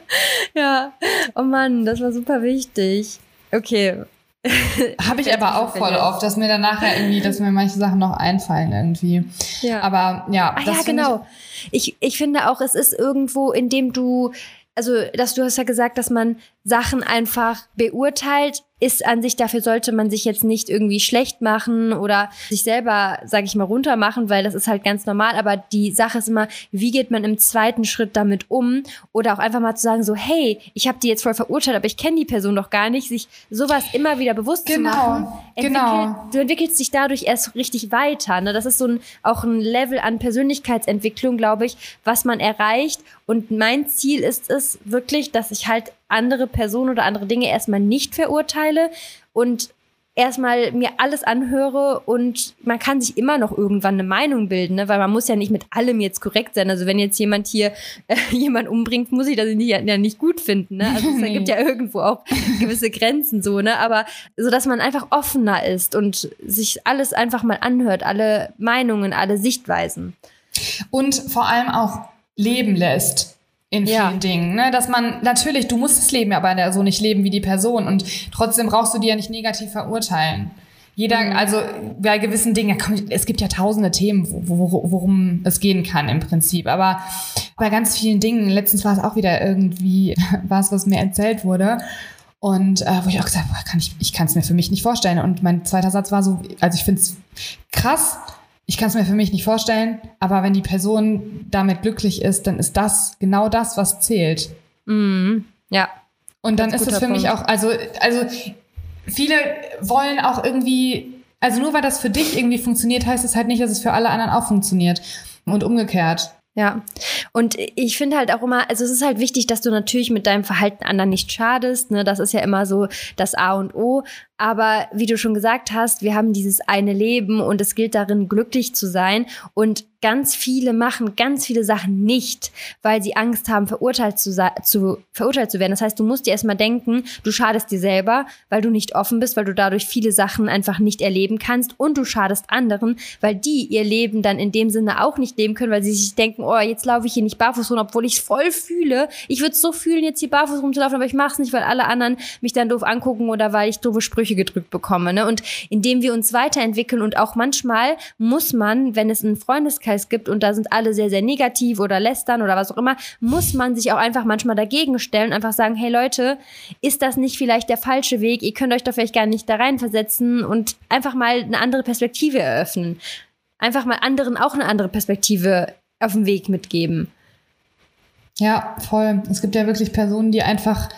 ja, oh Mann, das war super wichtig. Okay, Habe ich aber auch voll oft, dass mir danach ja irgendwie, dass mir manche Sachen noch einfallen irgendwie. Ja. Aber ja. Ach ja, genau. Ich, ich, finde auch, es ist irgendwo, in dem du, also, dass du hast ja gesagt, dass man Sachen einfach beurteilt, ist an sich, dafür sollte man sich jetzt nicht irgendwie schlecht machen oder sich selber, sage ich mal, runter machen, weil das ist halt ganz normal. Aber die Sache ist immer, wie geht man im zweiten Schritt damit um? Oder auch einfach mal zu sagen, so, hey, ich habe die jetzt voll verurteilt, aber ich kenne die Person doch gar nicht, sich sowas immer wieder bewusst genau, zu machen. Genau. Du entwickelst dich dadurch erst richtig weiter. Ne? Das ist so ein, auch ein Level an Persönlichkeitsentwicklung, glaube ich, was man erreicht. Und mein Ziel ist es wirklich, dass ich halt andere Personen oder andere Dinge erstmal nicht verurteile und erstmal mir alles anhöre und man kann sich immer noch irgendwann eine Meinung bilden, ne? weil man muss ja nicht mit allem jetzt korrekt sein. Also wenn jetzt jemand hier äh, jemand umbringt, muss ich das nicht, ja nicht gut finden. Ne? Also es gibt ja irgendwo auch gewisse Grenzen so, ne? Aber so dass man einfach offener ist und sich alles einfach mal anhört, alle Meinungen, alle Sichtweisen. Und vor allem auch leben lässt in vielen ja. Dingen. Ne? Dass man, natürlich, du musst das Leben aber so nicht leben wie die Person und trotzdem brauchst du die ja nicht negativ verurteilen. Jeder, mhm. also bei gewissen Dingen, es gibt ja tausende Themen, worum es gehen kann im Prinzip. Aber bei ganz vielen Dingen, letztens war es auch wieder irgendwie was, was mir erzählt wurde. Und äh, wo ich auch gesagt habe, kann ich, ich kann es mir für mich nicht vorstellen. Und mein zweiter Satz war so, also ich finde es krass, ich kann es mir für mich nicht vorstellen, aber wenn die Person damit glücklich ist, dann ist das genau das, was zählt. Mhm. Ja. Und dann ist es für Punkt. mich auch, also, also viele wollen auch irgendwie, also nur weil das für dich irgendwie funktioniert, heißt es halt nicht, dass es für alle anderen auch funktioniert. Und umgekehrt. Ja, und ich finde halt auch immer, also es ist halt wichtig, dass du natürlich mit deinem Verhalten anderen nicht schadest, ne? Das ist ja immer so das A und O. Aber wie du schon gesagt hast, wir haben dieses eine Leben und es gilt darin, glücklich zu sein. Und ganz viele machen ganz viele Sachen nicht, weil sie Angst haben, verurteilt zu, zu, verurteilt zu werden. Das heißt, du musst dir erstmal denken, du schadest dir selber, weil du nicht offen bist, weil du dadurch viele Sachen einfach nicht erleben kannst und du schadest anderen, weil die ihr Leben dann in dem Sinne auch nicht leben können, weil sie sich denken, oh, jetzt laufe ich hier nicht barfuß rum, obwohl ich es voll fühle. Ich würde es so fühlen, jetzt hier barfuß rumzulaufen, aber ich mache es nicht, weil alle anderen mich dann doof angucken oder weil ich doofe Sprüche gedrückt bekomme. Ne? Und indem wir uns weiterentwickeln und auch manchmal muss man, wenn es einen Freundeskreis Freundeskreis gibt und da sind alle sehr, sehr negativ oder lästern oder was auch immer, muss man sich auch einfach manchmal dagegen stellen und einfach sagen, hey Leute, ist das nicht vielleicht der falsche Weg? Ihr könnt euch doch vielleicht gar nicht da reinversetzen und einfach mal eine andere Perspektive eröffnen. Einfach mal anderen auch eine andere Perspektive auf dem Weg mitgeben. Ja, voll. Es gibt ja wirklich Personen, die einfach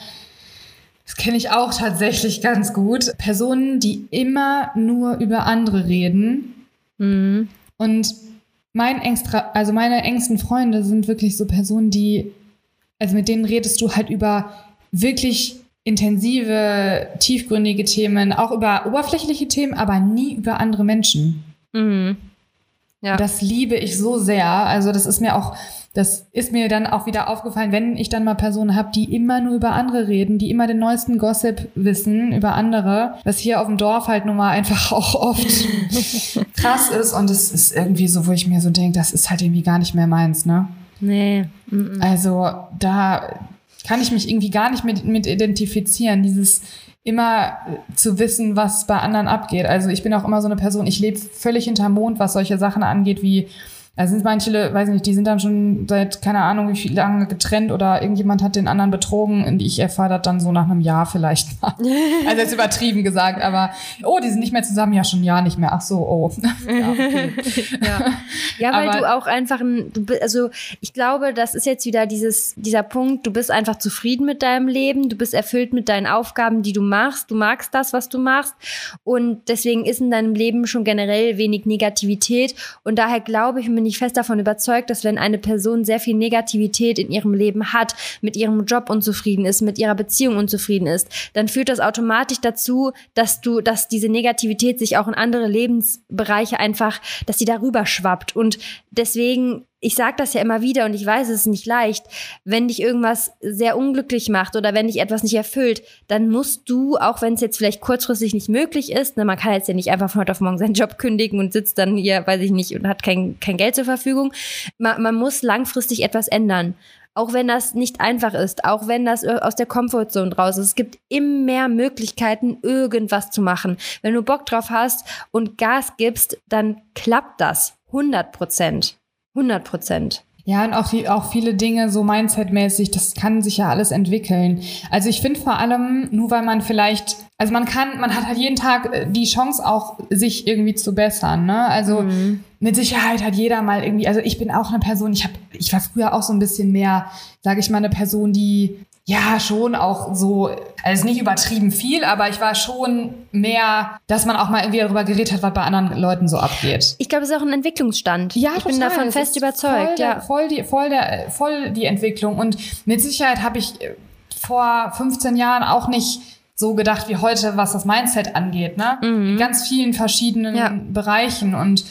das kenne ich auch tatsächlich ganz gut. Personen, die immer nur über andere reden. Mhm. Und mein extra, also meine engsten Freunde sind wirklich so Personen, die, also mit denen redest du halt über wirklich intensive, tiefgründige Themen, auch über oberflächliche Themen, aber nie über andere Menschen. Mhm. Ja. Das liebe ich so sehr. Also das ist mir auch das ist mir dann auch wieder aufgefallen, wenn ich dann mal Personen habe, die immer nur über andere reden, die immer den neuesten Gossip wissen über andere, was hier auf dem Dorf halt nun mal einfach auch oft krass ist und es ist irgendwie so, wo ich mir so denke, das ist halt irgendwie gar nicht mehr meins, ne? Nee. Also da kann ich mich irgendwie gar nicht mit, mit identifizieren, dieses immer zu wissen, was bei anderen abgeht. Also ich bin auch immer so eine Person, ich lebe völlig hinterm Mond, was solche Sachen angeht, wie da sind manche, weiß ich nicht, die sind dann schon seit keine Ahnung wie viel lange getrennt oder irgendjemand hat den anderen betrogen und ich erfahre das dann so nach einem Jahr vielleicht mal. also jetzt übertrieben gesagt, aber oh, die sind nicht mehr zusammen, ja schon ein Jahr nicht mehr. Ach so, oh. ja, okay. ja. ja, weil aber, du auch einfach ein, du, also ich glaube, das ist jetzt wieder dieses, dieser Punkt, du bist einfach zufrieden mit deinem Leben, du bist erfüllt mit deinen Aufgaben, die du machst, du magst das, was du machst und deswegen ist in deinem Leben schon generell wenig Negativität und daher glaube ich, bin ich fest davon überzeugt, dass wenn eine Person sehr viel Negativität in ihrem Leben hat, mit ihrem Job unzufrieden ist, mit ihrer Beziehung unzufrieden ist, dann führt das automatisch dazu, dass du, dass diese Negativität sich auch in andere Lebensbereiche einfach, dass sie darüber schwappt. Und deswegen ich sage das ja immer wieder und ich weiß, es ist nicht leicht, wenn dich irgendwas sehr unglücklich macht oder wenn dich etwas nicht erfüllt, dann musst du, auch wenn es jetzt vielleicht kurzfristig nicht möglich ist, ne, man kann jetzt ja nicht einfach von heute auf morgen seinen Job kündigen und sitzt dann hier, weiß ich nicht, und hat kein, kein Geld zur Verfügung. Man, man muss langfristig etwas ändern. Auch wenn das nicht einfach ist, auch wenn das aus der Comfortzone raus ist. Es gibt immer mehr Möglichkeiten, irgendwas zu machen. Wenn du Bock drauf hast und Gas gibst, dann klappt das. 100 Prozent. 100 Prozent. Ja, und auch, die, auch viele Dinge so mindsetmäßig, das kann sich ja alles entwickeln. Also ich finde vor allem, nur weil man vielleicht, also man kann, man hat halt jeden Tag äh, die Chance auch, sich irgendwie zu bessern. Ne? Also mhm. Mit Sicherheit hat jeder mal irgendwie, also ich bin auch eine Person, ich habe, ich war früher auch so ein bisschen mehr, sage ich mal, eine Person, die ja, schon auch so, also nicht übertrieben viel, aber ich war schon mehr, dass man auch mal irgendwie darüber geredet hat, was bei anderen Leuten so abgeht. Ich glaube, es ist auch ein Entwicklungsstand. Ja, ich total. bin davon das fest überzeugt. Voll, ja. Der, voll, die, voll, der, voll die Entwicklung. Und mit Sicherheit habe ich äh, vor 15 Jahren auch nicht so gedacht wie heute, was das Mindset angeht, ne? Mhm. In ganz vielen verschiedenen ja. Bereichen. Und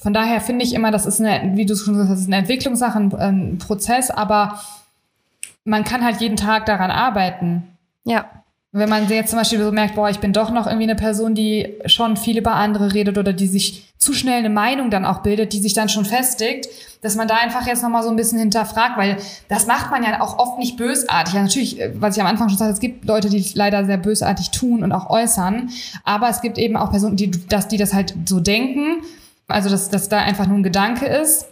von daher finde ich immer, das ist eine, wie du schon gesagt hast, das ist eine Entwicklungssache, ein, ein Prozess, aber man kann halt jeden Tag daran arbeiten. Ja. Wenn man jetzt zum Beispiel so merkt, boah, ich bin doch noch irgendwie eine Person, die schon viel über andere redet oder die sich zu schnell eine Meinung dann auch bildet, die sich dann schon festigt, dass man da einfach jetzt nochmal so ein bisschen hinterfragt, weil das macht man ja auch oft nicht bösartig. Ja, natürlich, äh, was ich am Anfang schon sagte, es gibt Leute, die leider sehr bösartig tun und auch äußern, aber es gibt eben auch Personen, die, dass die das halt so denken, also dass, dass da einfach nur ein Gedanke ist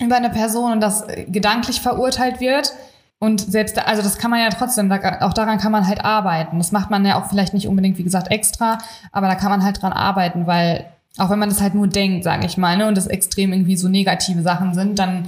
über eine Person und das gedanklich verurteilt wird und selbst, also das kann man ja trotzdem, auch daran kann man halt arbeiten. Das macht man ja auch vielleicht nicht unbedingt, wie gesagt, extra, aber da kann man halt dran arbeiten, weil auch wenn man das halt nur denkt, sage ich mal, ne, und das extrem irgendwie so negative Sachen sind, dann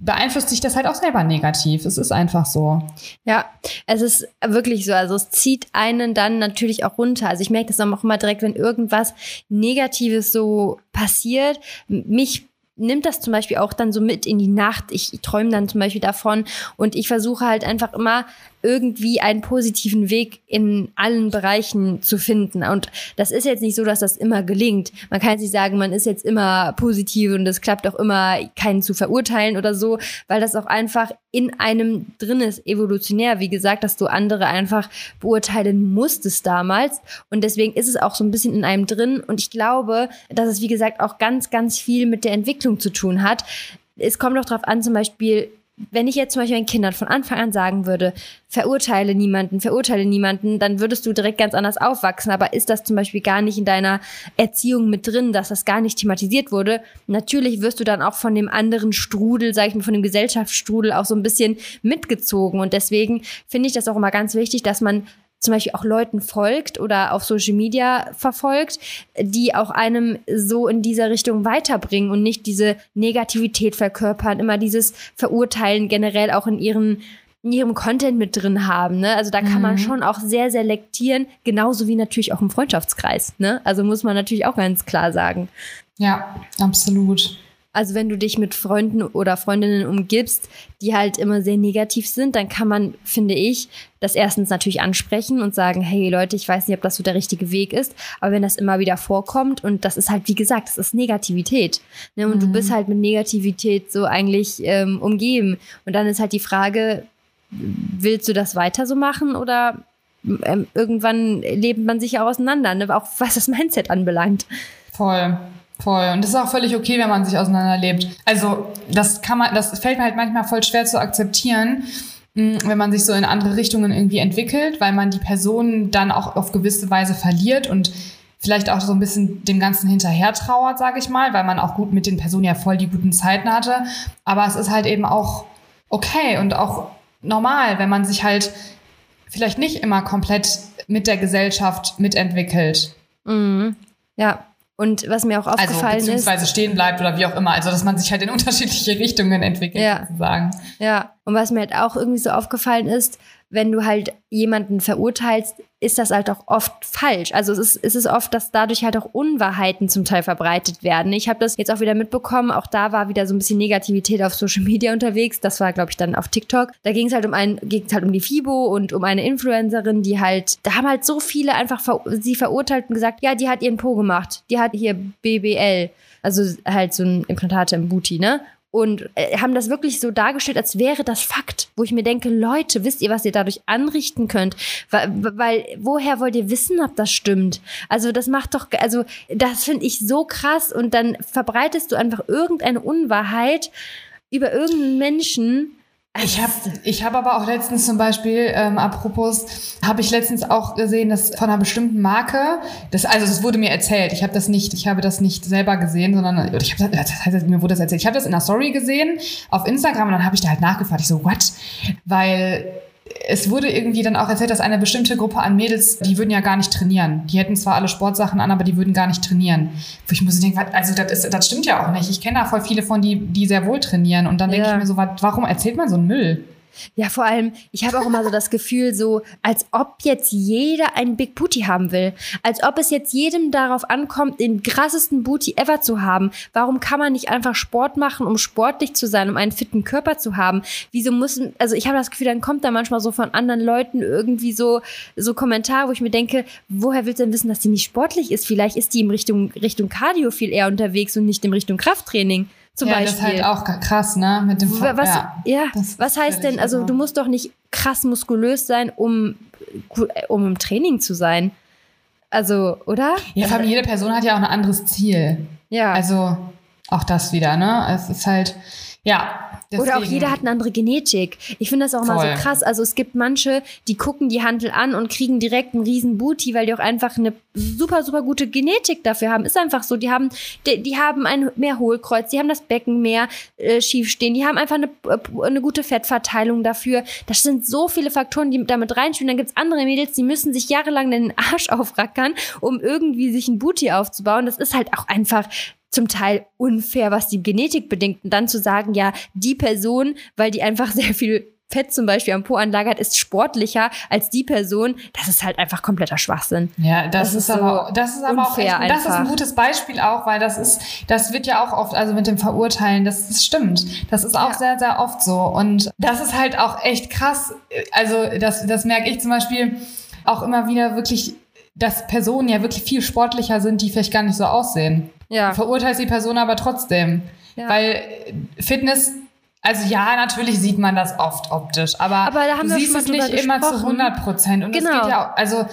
beeinflusst sich das halt auch selber negativ. Es ist einfach so. Ja, es ist wirklich so. Also es zieht einen dann natürlich auch runter. Also ich merke das auch immer direkt, wenn irgendwas Negatives so passiert. Mich nimmt das zum Beispiel auch dann so mit in die Nacht. Ich träume dann zum Beispiel davon und ich versuche halt einfach immer irgendwie einen positiven Weg in allen Bereichen zu finden. Und das ist jetzt nicht so, dass das immer gelingt. Man kann jetzt nicht sagen, man ist jetzt immer positiv und es klappt auch immer, keinen zu verurteilen oder so, weil das auch einfach in einem drin ist, evolutionär, wie gesagt, dass du andere einfach beurteilen musstest damals. Und deswegen ist es auch so ein bisschen in einem drin. Und ich glaube, dass es, wie gesagt, auch ganz, ganz viel mit der Entwicklung zu tun hat. Es kommt auch darauf an, zum Beispiel, wenn ich jetzt zum Beispiel meinen Kindern von Anfang an sagen würde, verurteile niemanden, verurteile niemanden, dann würdest du direkt ganz anders aufwachsen. Aber ist das zum Beispiel gar nicht in deiner Erziehung mit drin, dass das gar nicht thematisiert wurde? Natürlich wirst du dann auch von dem anderen Strudel, sag ich mal, von dem Gesellschaftsstrudel auch so ein bisschen mitgezogen. Und deswegen finde ich das auch immer ganz wichtig, dass man zum Beispiel auch Leuten folgt oder auf Social Media verfolgt, die auch einem so in dieser Richtung weiterbringen und nicht diese Negativität verkörpern, immer dieses Verurteilen generell auch in ihren in ihrem Content mit drin haben. Ne? Also da kann mhm. man schon auch sehr selektieren, genauso wie natürlich auch im Freundschaftskreis. Ne? Also muss man natürlich auch ganz klar sagen. Ja, absolut. Also wenn du dich mit Freunden oder Freundinnen umgibst, die halt immer sehr negativ sind, dann kann man, finde ich, das erstens natürlich ansprechen und sagen, hey Leute, ich weiß nicht, ob das so der richtige Weg ist, aber wenn das immer wieder vorkommt und das ist halt, wie gesagt, das ist Negativität. Ne? Und mhm. du bist halt mit Negativität so eigentlich ähm, umgeben. Und dann ist halt die Frage, willst du das weiter so machen oder ähm, irgendwann lebt man sich ja auseinander, ne? auch was das Mindset anbelangt. Voll. Voll. Und das ist auch völlig okay, wenn man sich auseinanderlebt. Also, das kann man, das fällt mir halt manchmal voll schwer zu akzeptieren, hm, wenn man sich so in andere Richtungen irgendwie entwickelt, weil man die Person dann auch auf gewisse Weise verliert und vielleicht auch so ein bisschen dem Ganzen hinterher trauert, sage ich mal, weil man auch gut mit den Personen ja voll die guten Zeiten hatte. Aber es ist halt eben auch okay und auch normal, wenn man sich halt vielleicht nicht immer komplett mit der Gesellschaft mitentwickelt. Mhm. Ja, und was mir auch also aufgefallen also, beziehungsweise ist. stehen bleibt oder wie auch immer. Also, dass man sich halt in unterschiedliche Richtungen entwickelt, ja. sozusagen. Ja. Und was mir halt auch irgendwie so aufgefallen ist, wenn du halt jemanden verurteilst, ist das halt auch oft falsch. Also es ist, es ist oft, dass dadurch halt auch Unwahrheiten zum Teil verbreitet werden. Ich habe das jetzt auch wieder mitbekommen, auch da war wieder so ein bisschen Negativität auf Social Media unterwegs. Das war, glaube ich, dann auf TikTok. Da ging es halt um ein, ging halt um die FIBO und um eine Influencerin, die halt, da haben halt so viele einfach ver sie verurteilt und gesagt, ja, die hat ihren Po gemacht, die hat hier BBL also halt so ein Implantate im Booty, ne? Und äh, haben das wirklich so dargestellt, als wäre das Fakt, wo ich mir denke, Leute, wisst ihr, was ihr dadurch anrichten könnt? Weil, weil woher wollt ihr wissen, ob das stimmt? Also das macht doch, also das finde ich so krass und dann verbreitest du einfach irgendeine Unwahrheit über irgendeinen Menschen, ich habe ich hab aber auch letztens zum Beispiel, ähm, apropos, habe ich letztens auch gesehen, dass von einer bestimmten Marke, das, also das wurde mir erzählt, ich habe das nicht, ich habe das nicht selber gesehen, sondern ich habe das heißt, mir wurde das erzählt. Ich habe das in einer Story gesehen auf Instagram und dann habe ich da halt nachgefragt, ich so, what? Weil es wurde irgendwie dann auch erzählt, dass eine bestimmte Gruppe an Mädels, die würden ja gar nicht trainieren. Die hätten zwar alle Sportsachen an, aber die würden gar nicht trainieren. Wo ich muss denken, also das, ist, das stimmt ja auch nicht. Ich kenne da voll viele von, die, die sehr wohl trainieren. Und dann denke ich mir so, warum erzählt man so einen Müll? Ja, vor allem, ich habe auch immer so das Gefühl, so als ob jetzt jeder einen Big Booty haben will. Als ob es jetzt jedem darauf ankommt, den krassesten Booty ever zu haben. Warum kann man nicht einfach Sport machen, um sportlich zu sein, um einen fitten Körper zu haben? Wieso muss, also ich habe das Gefühl, dann kommt da manchmal so von anderen Leuten irgendwie so, so Kommentare, wo ich mir denke, woher willst du denn wissen, dass die nicht sportlich ist? Vielleicht ist die in Richtung, Richtung Cardio viel eher unterwegs und nicht in Richtung Krafttraining. Zum ja, Beispiel. das ist halt auch krass, ne? Mit dem was, ja, ja was heißt denn, also du musst doch nicht krass muskulös sein, um, um im Training zu sein. Also, oder? Ja, vor allem jede Person hat ja auch ein anderes Ziel. Ja. Also auch das wieder, ne? Es ist halt, ja, Deswegen. Oder auch jeder hat eine andere Genetik. Ich finde das auch Voll. mal so krass. Also es gibt manche, die gucken die Handel an und kriegen direkt einen riesen Booty, weil die auch einfach eine super, super gute Genetik dafür haben. Ist einfach so. Die haben, die, die haben ein mehr Hohlkreuz, die haben das Becken mehr äh, schief stehen, die haben einfach eine, äh, eine gute Fettverteilung dafür. Das sind so viele Faktoren, die damit reinspielen. Dann gibt's andere Mädels, die müssen sich jahrelang den Arsch aufrackern, um irgendwie sich ein Booty aufzubauen. Das ist halt auch einfach zum Teil unfair, was die Genetik bedingt. Und dann zu sagen, ja, die Person, weil die einfach sehr viel Fett zum Beispiel am Po anlagert, ist sportlicher als die Person. Das ist halt einfach kompletter Schwachsinn. Ja, das, das ist, aber, das ist aber auch echt, das ist ein gutes Beispiel auch, weil das ist, das wird ja auch oft, also mit dem Verurteilen, das, das stimmt. Das ist auch ja. sehr, sehr oft so. Und das ist halt auch echt krass. Also, das, das merke ich zum Beispiel auch immer wieder wirklich, dass Personen ja wirklich viel sportlicher sind, die vielleicht gar nicht so aussehen. Ja. Verurteilst die Person aber trotzdem. Ja. Weil Fitness also ja, natürlich sieht man das oft optisch, aber, aber du siehst es nicht immer zu 100 Prozent. Und genau. das geht ja auch, also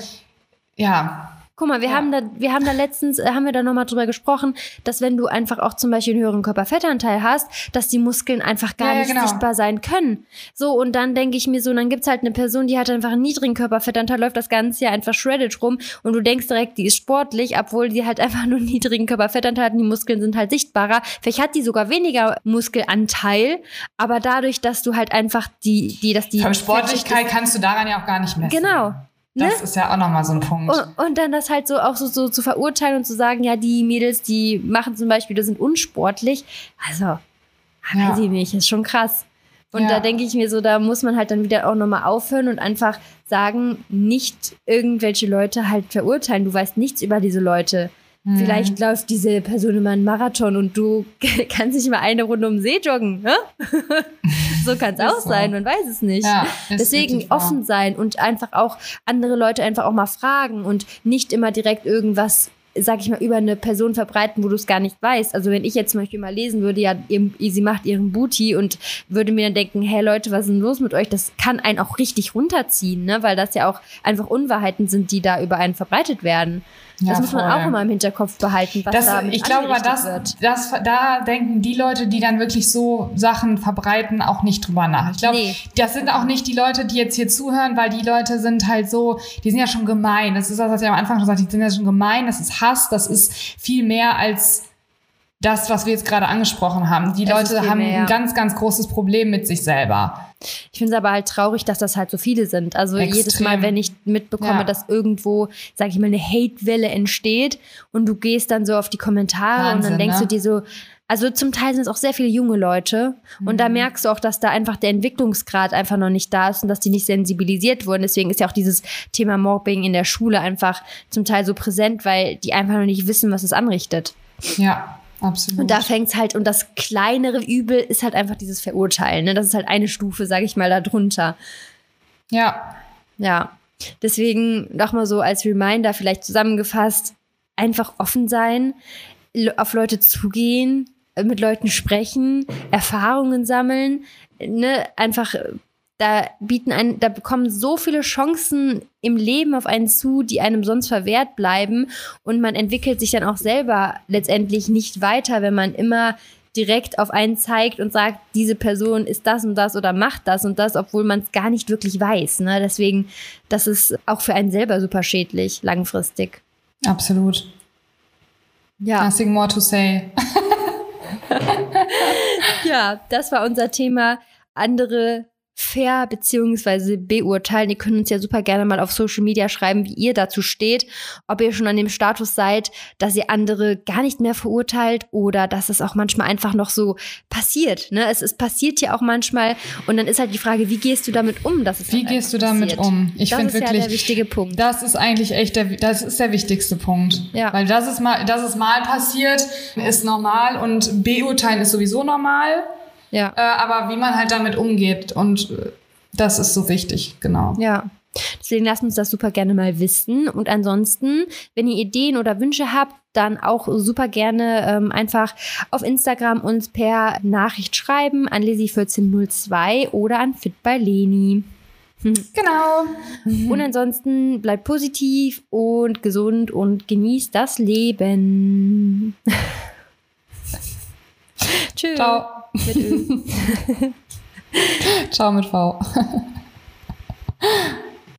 ja. Guck mal, wir ja. haben da, wir haben da letztens, äh, haben wir da nochmal drüber gesprochen, dass wenn du einfach auch zum Beispiel einen höheren Körperfettanteil hast, dass die Muskeln einfach gar ja, nicht genau. sichtbar sein können. So, und dann denke ich mir so, dann gibt's halt eine Person, die hat einfach einen niedrigen Körperfettanteil, läuft das ganze Jahr einfach shredded rum und du denkst direkt, die ist sportlich, obwohl die halt einfach nur einen niedrigen Körperfettanteil hat und die Muskeln sind halt sichtbarer. Vielleicht hat die sogar weniger Muskelanteil, aber dadurch, dass du halt einfach die, die, dass die. Aber Sportlichkeit kannst du daran ja auch gar nicht messen. Genau. Ne? Das ist ja auch nochmal so ein Punkt. Und, und, dann das halt so auch so, so zu verurteilen und zu sagen, ja, die Mädels, die machen zum Beispiel, die sind unsportlich. Also, ja. weiß ich nicht, ist schon krass. Und ja. da denke ich mir so, da muss man halt dann wieder auch nochmal aufhören und einfach sagen, nicht irgendwelche Leute halt verurteilen. Du weißt nichts über diese Leute. Mhm. Vielleicht läuft diese Person immer einen Marathon und du kannst nicht mal eine Runde um den See joggen. Ne? so kann es auch so. sein, man weiß es nicht. Ja, Deswegen offen sein und einfach auch andere Leute einfach auch mal fragen und nicht immer direkt irgendwas sag ich mal, über eine Person verbreiten, wo du es gar nicht weißt. Also wenn ich jetzt zum Beispiel mal lesen würde, ja, sie macht ihren Booty und würde mir dann denken, hey Leute, was ist denn los mit euch? Das kann einen auch richtig runterziehen, ne? Weil das ja auch einfach Unwahrheiten sind, die da über einen verbreitet werden. Das ja, muss man auch immer im Hinterkopf behalten, was das, da Ich glaube aber, das, wird. Das, da denken die Leute, die dann wirklich so Sachen verbreiten, auch nicht drüber nach. Ich glaube, nee. das sind auch nicht die Leute, die jetzt hier zuhören, weil die Leute sind halt so, die sind ja schon gemein. Das ist das, was ich am Anfang schon sagte, die sind ja schon gemein, das ist Hass, das ist viel mehr als das, was wir jetzt gerade angesprochen haben. Die das Leute haben mehr. ein ganz, ganz großes Problem mit sich selber. Ich finde es aber halt traurig, dass das halt so viele sind. Also Extrem. jedes Mal, wenn ich mitbekomme, ja. dass irgendwo, sage ich mal, eine Hate-Welle entsteht und du gehst dann so auf die Kommentare Wahnsinn, und dann denkst ne? du dir so, also zum Teil sind es auch sehr viele junge Leute mhm. und da mhm. merkst du auch, dass da einfach der Entwicklungsgrad einfach noch nicht da ist und dass die nicht sensibilisiert wurden. Deswegen ist ja auch dieses Thema Mobbing in der Schule einfach zum Teil so präsent, weil die einfach noch nicht wissen, was es anrichtet. Ja, Absolut. Und da fängt es halt, und das kleinere Übel ist halt einfach dieses Verurteilen. Ne? Das ist halt eine Stufe, sage ich mal, darunter. Ja. Ja. Deswegen nochmal so als Reminder vielleicht zusammengefasst, einfach offen sein, auf Leute zugehen, mit Leuten sprechen, Erfahrungen sammeln, ne, einfach da bieten ein, da bekommen so viele Chancen im Leben auf einen zu, die einem sonst verwehrt bleiben. Und man entwickelt sich dann auch selber letztendlich nicht weiter, wenn man immer direkt auf einen zeigt und sagt, diese Person ist das und das oder macht das und das, obwohl man es gar nicht wirklich weiß. Ne? Deswegen, das ist auch für einen selber super schädlich, langfristig. Absolut. Ja. Nothing more to say. ja, das war unser Thema. Andere fair beziehungsweise beurteilen. Ihr könnt uns ja super gerne mal auf Social Media schreiben, wie ihr dazu steht, ob ihr schon an dem Status seid, dass ihr andere gar nicht mehr verurteilt oder dass es auch manchmal einfach noch so passiert. Ne? Es, es passiert ja auch manchmal und dann ist halt die Frage, wie gehst du damit um? Dass es wie halt gehst du damit passiert? um? Ich finde wirklich, ja der wichtige Punkt. Das ist eigentlich echt der, das ist der wichtigste Punkt. Ja. Weil das ist mal, das ist mal passiert, ist normal und beurteilen ist sowieso normal. Ja. Äh, aber wie man halt damit umgeht und äh, das ist so wichtig, genau. Ja. Deswegen lasst uns das super gerne mal wissen. Und ansonsten, wenn ihr Ideen oder Wünsche habt, dann auch super gerne ähm, einfach auf Instagram uns per Nachricht schreiben an Lizzie1402 oder an Fit by Leni. Genau. Und ansonsten bleibt positiv und gesund und genießt das Leben. Tschüss. Ciao. Mit Ö. Ciao mit V.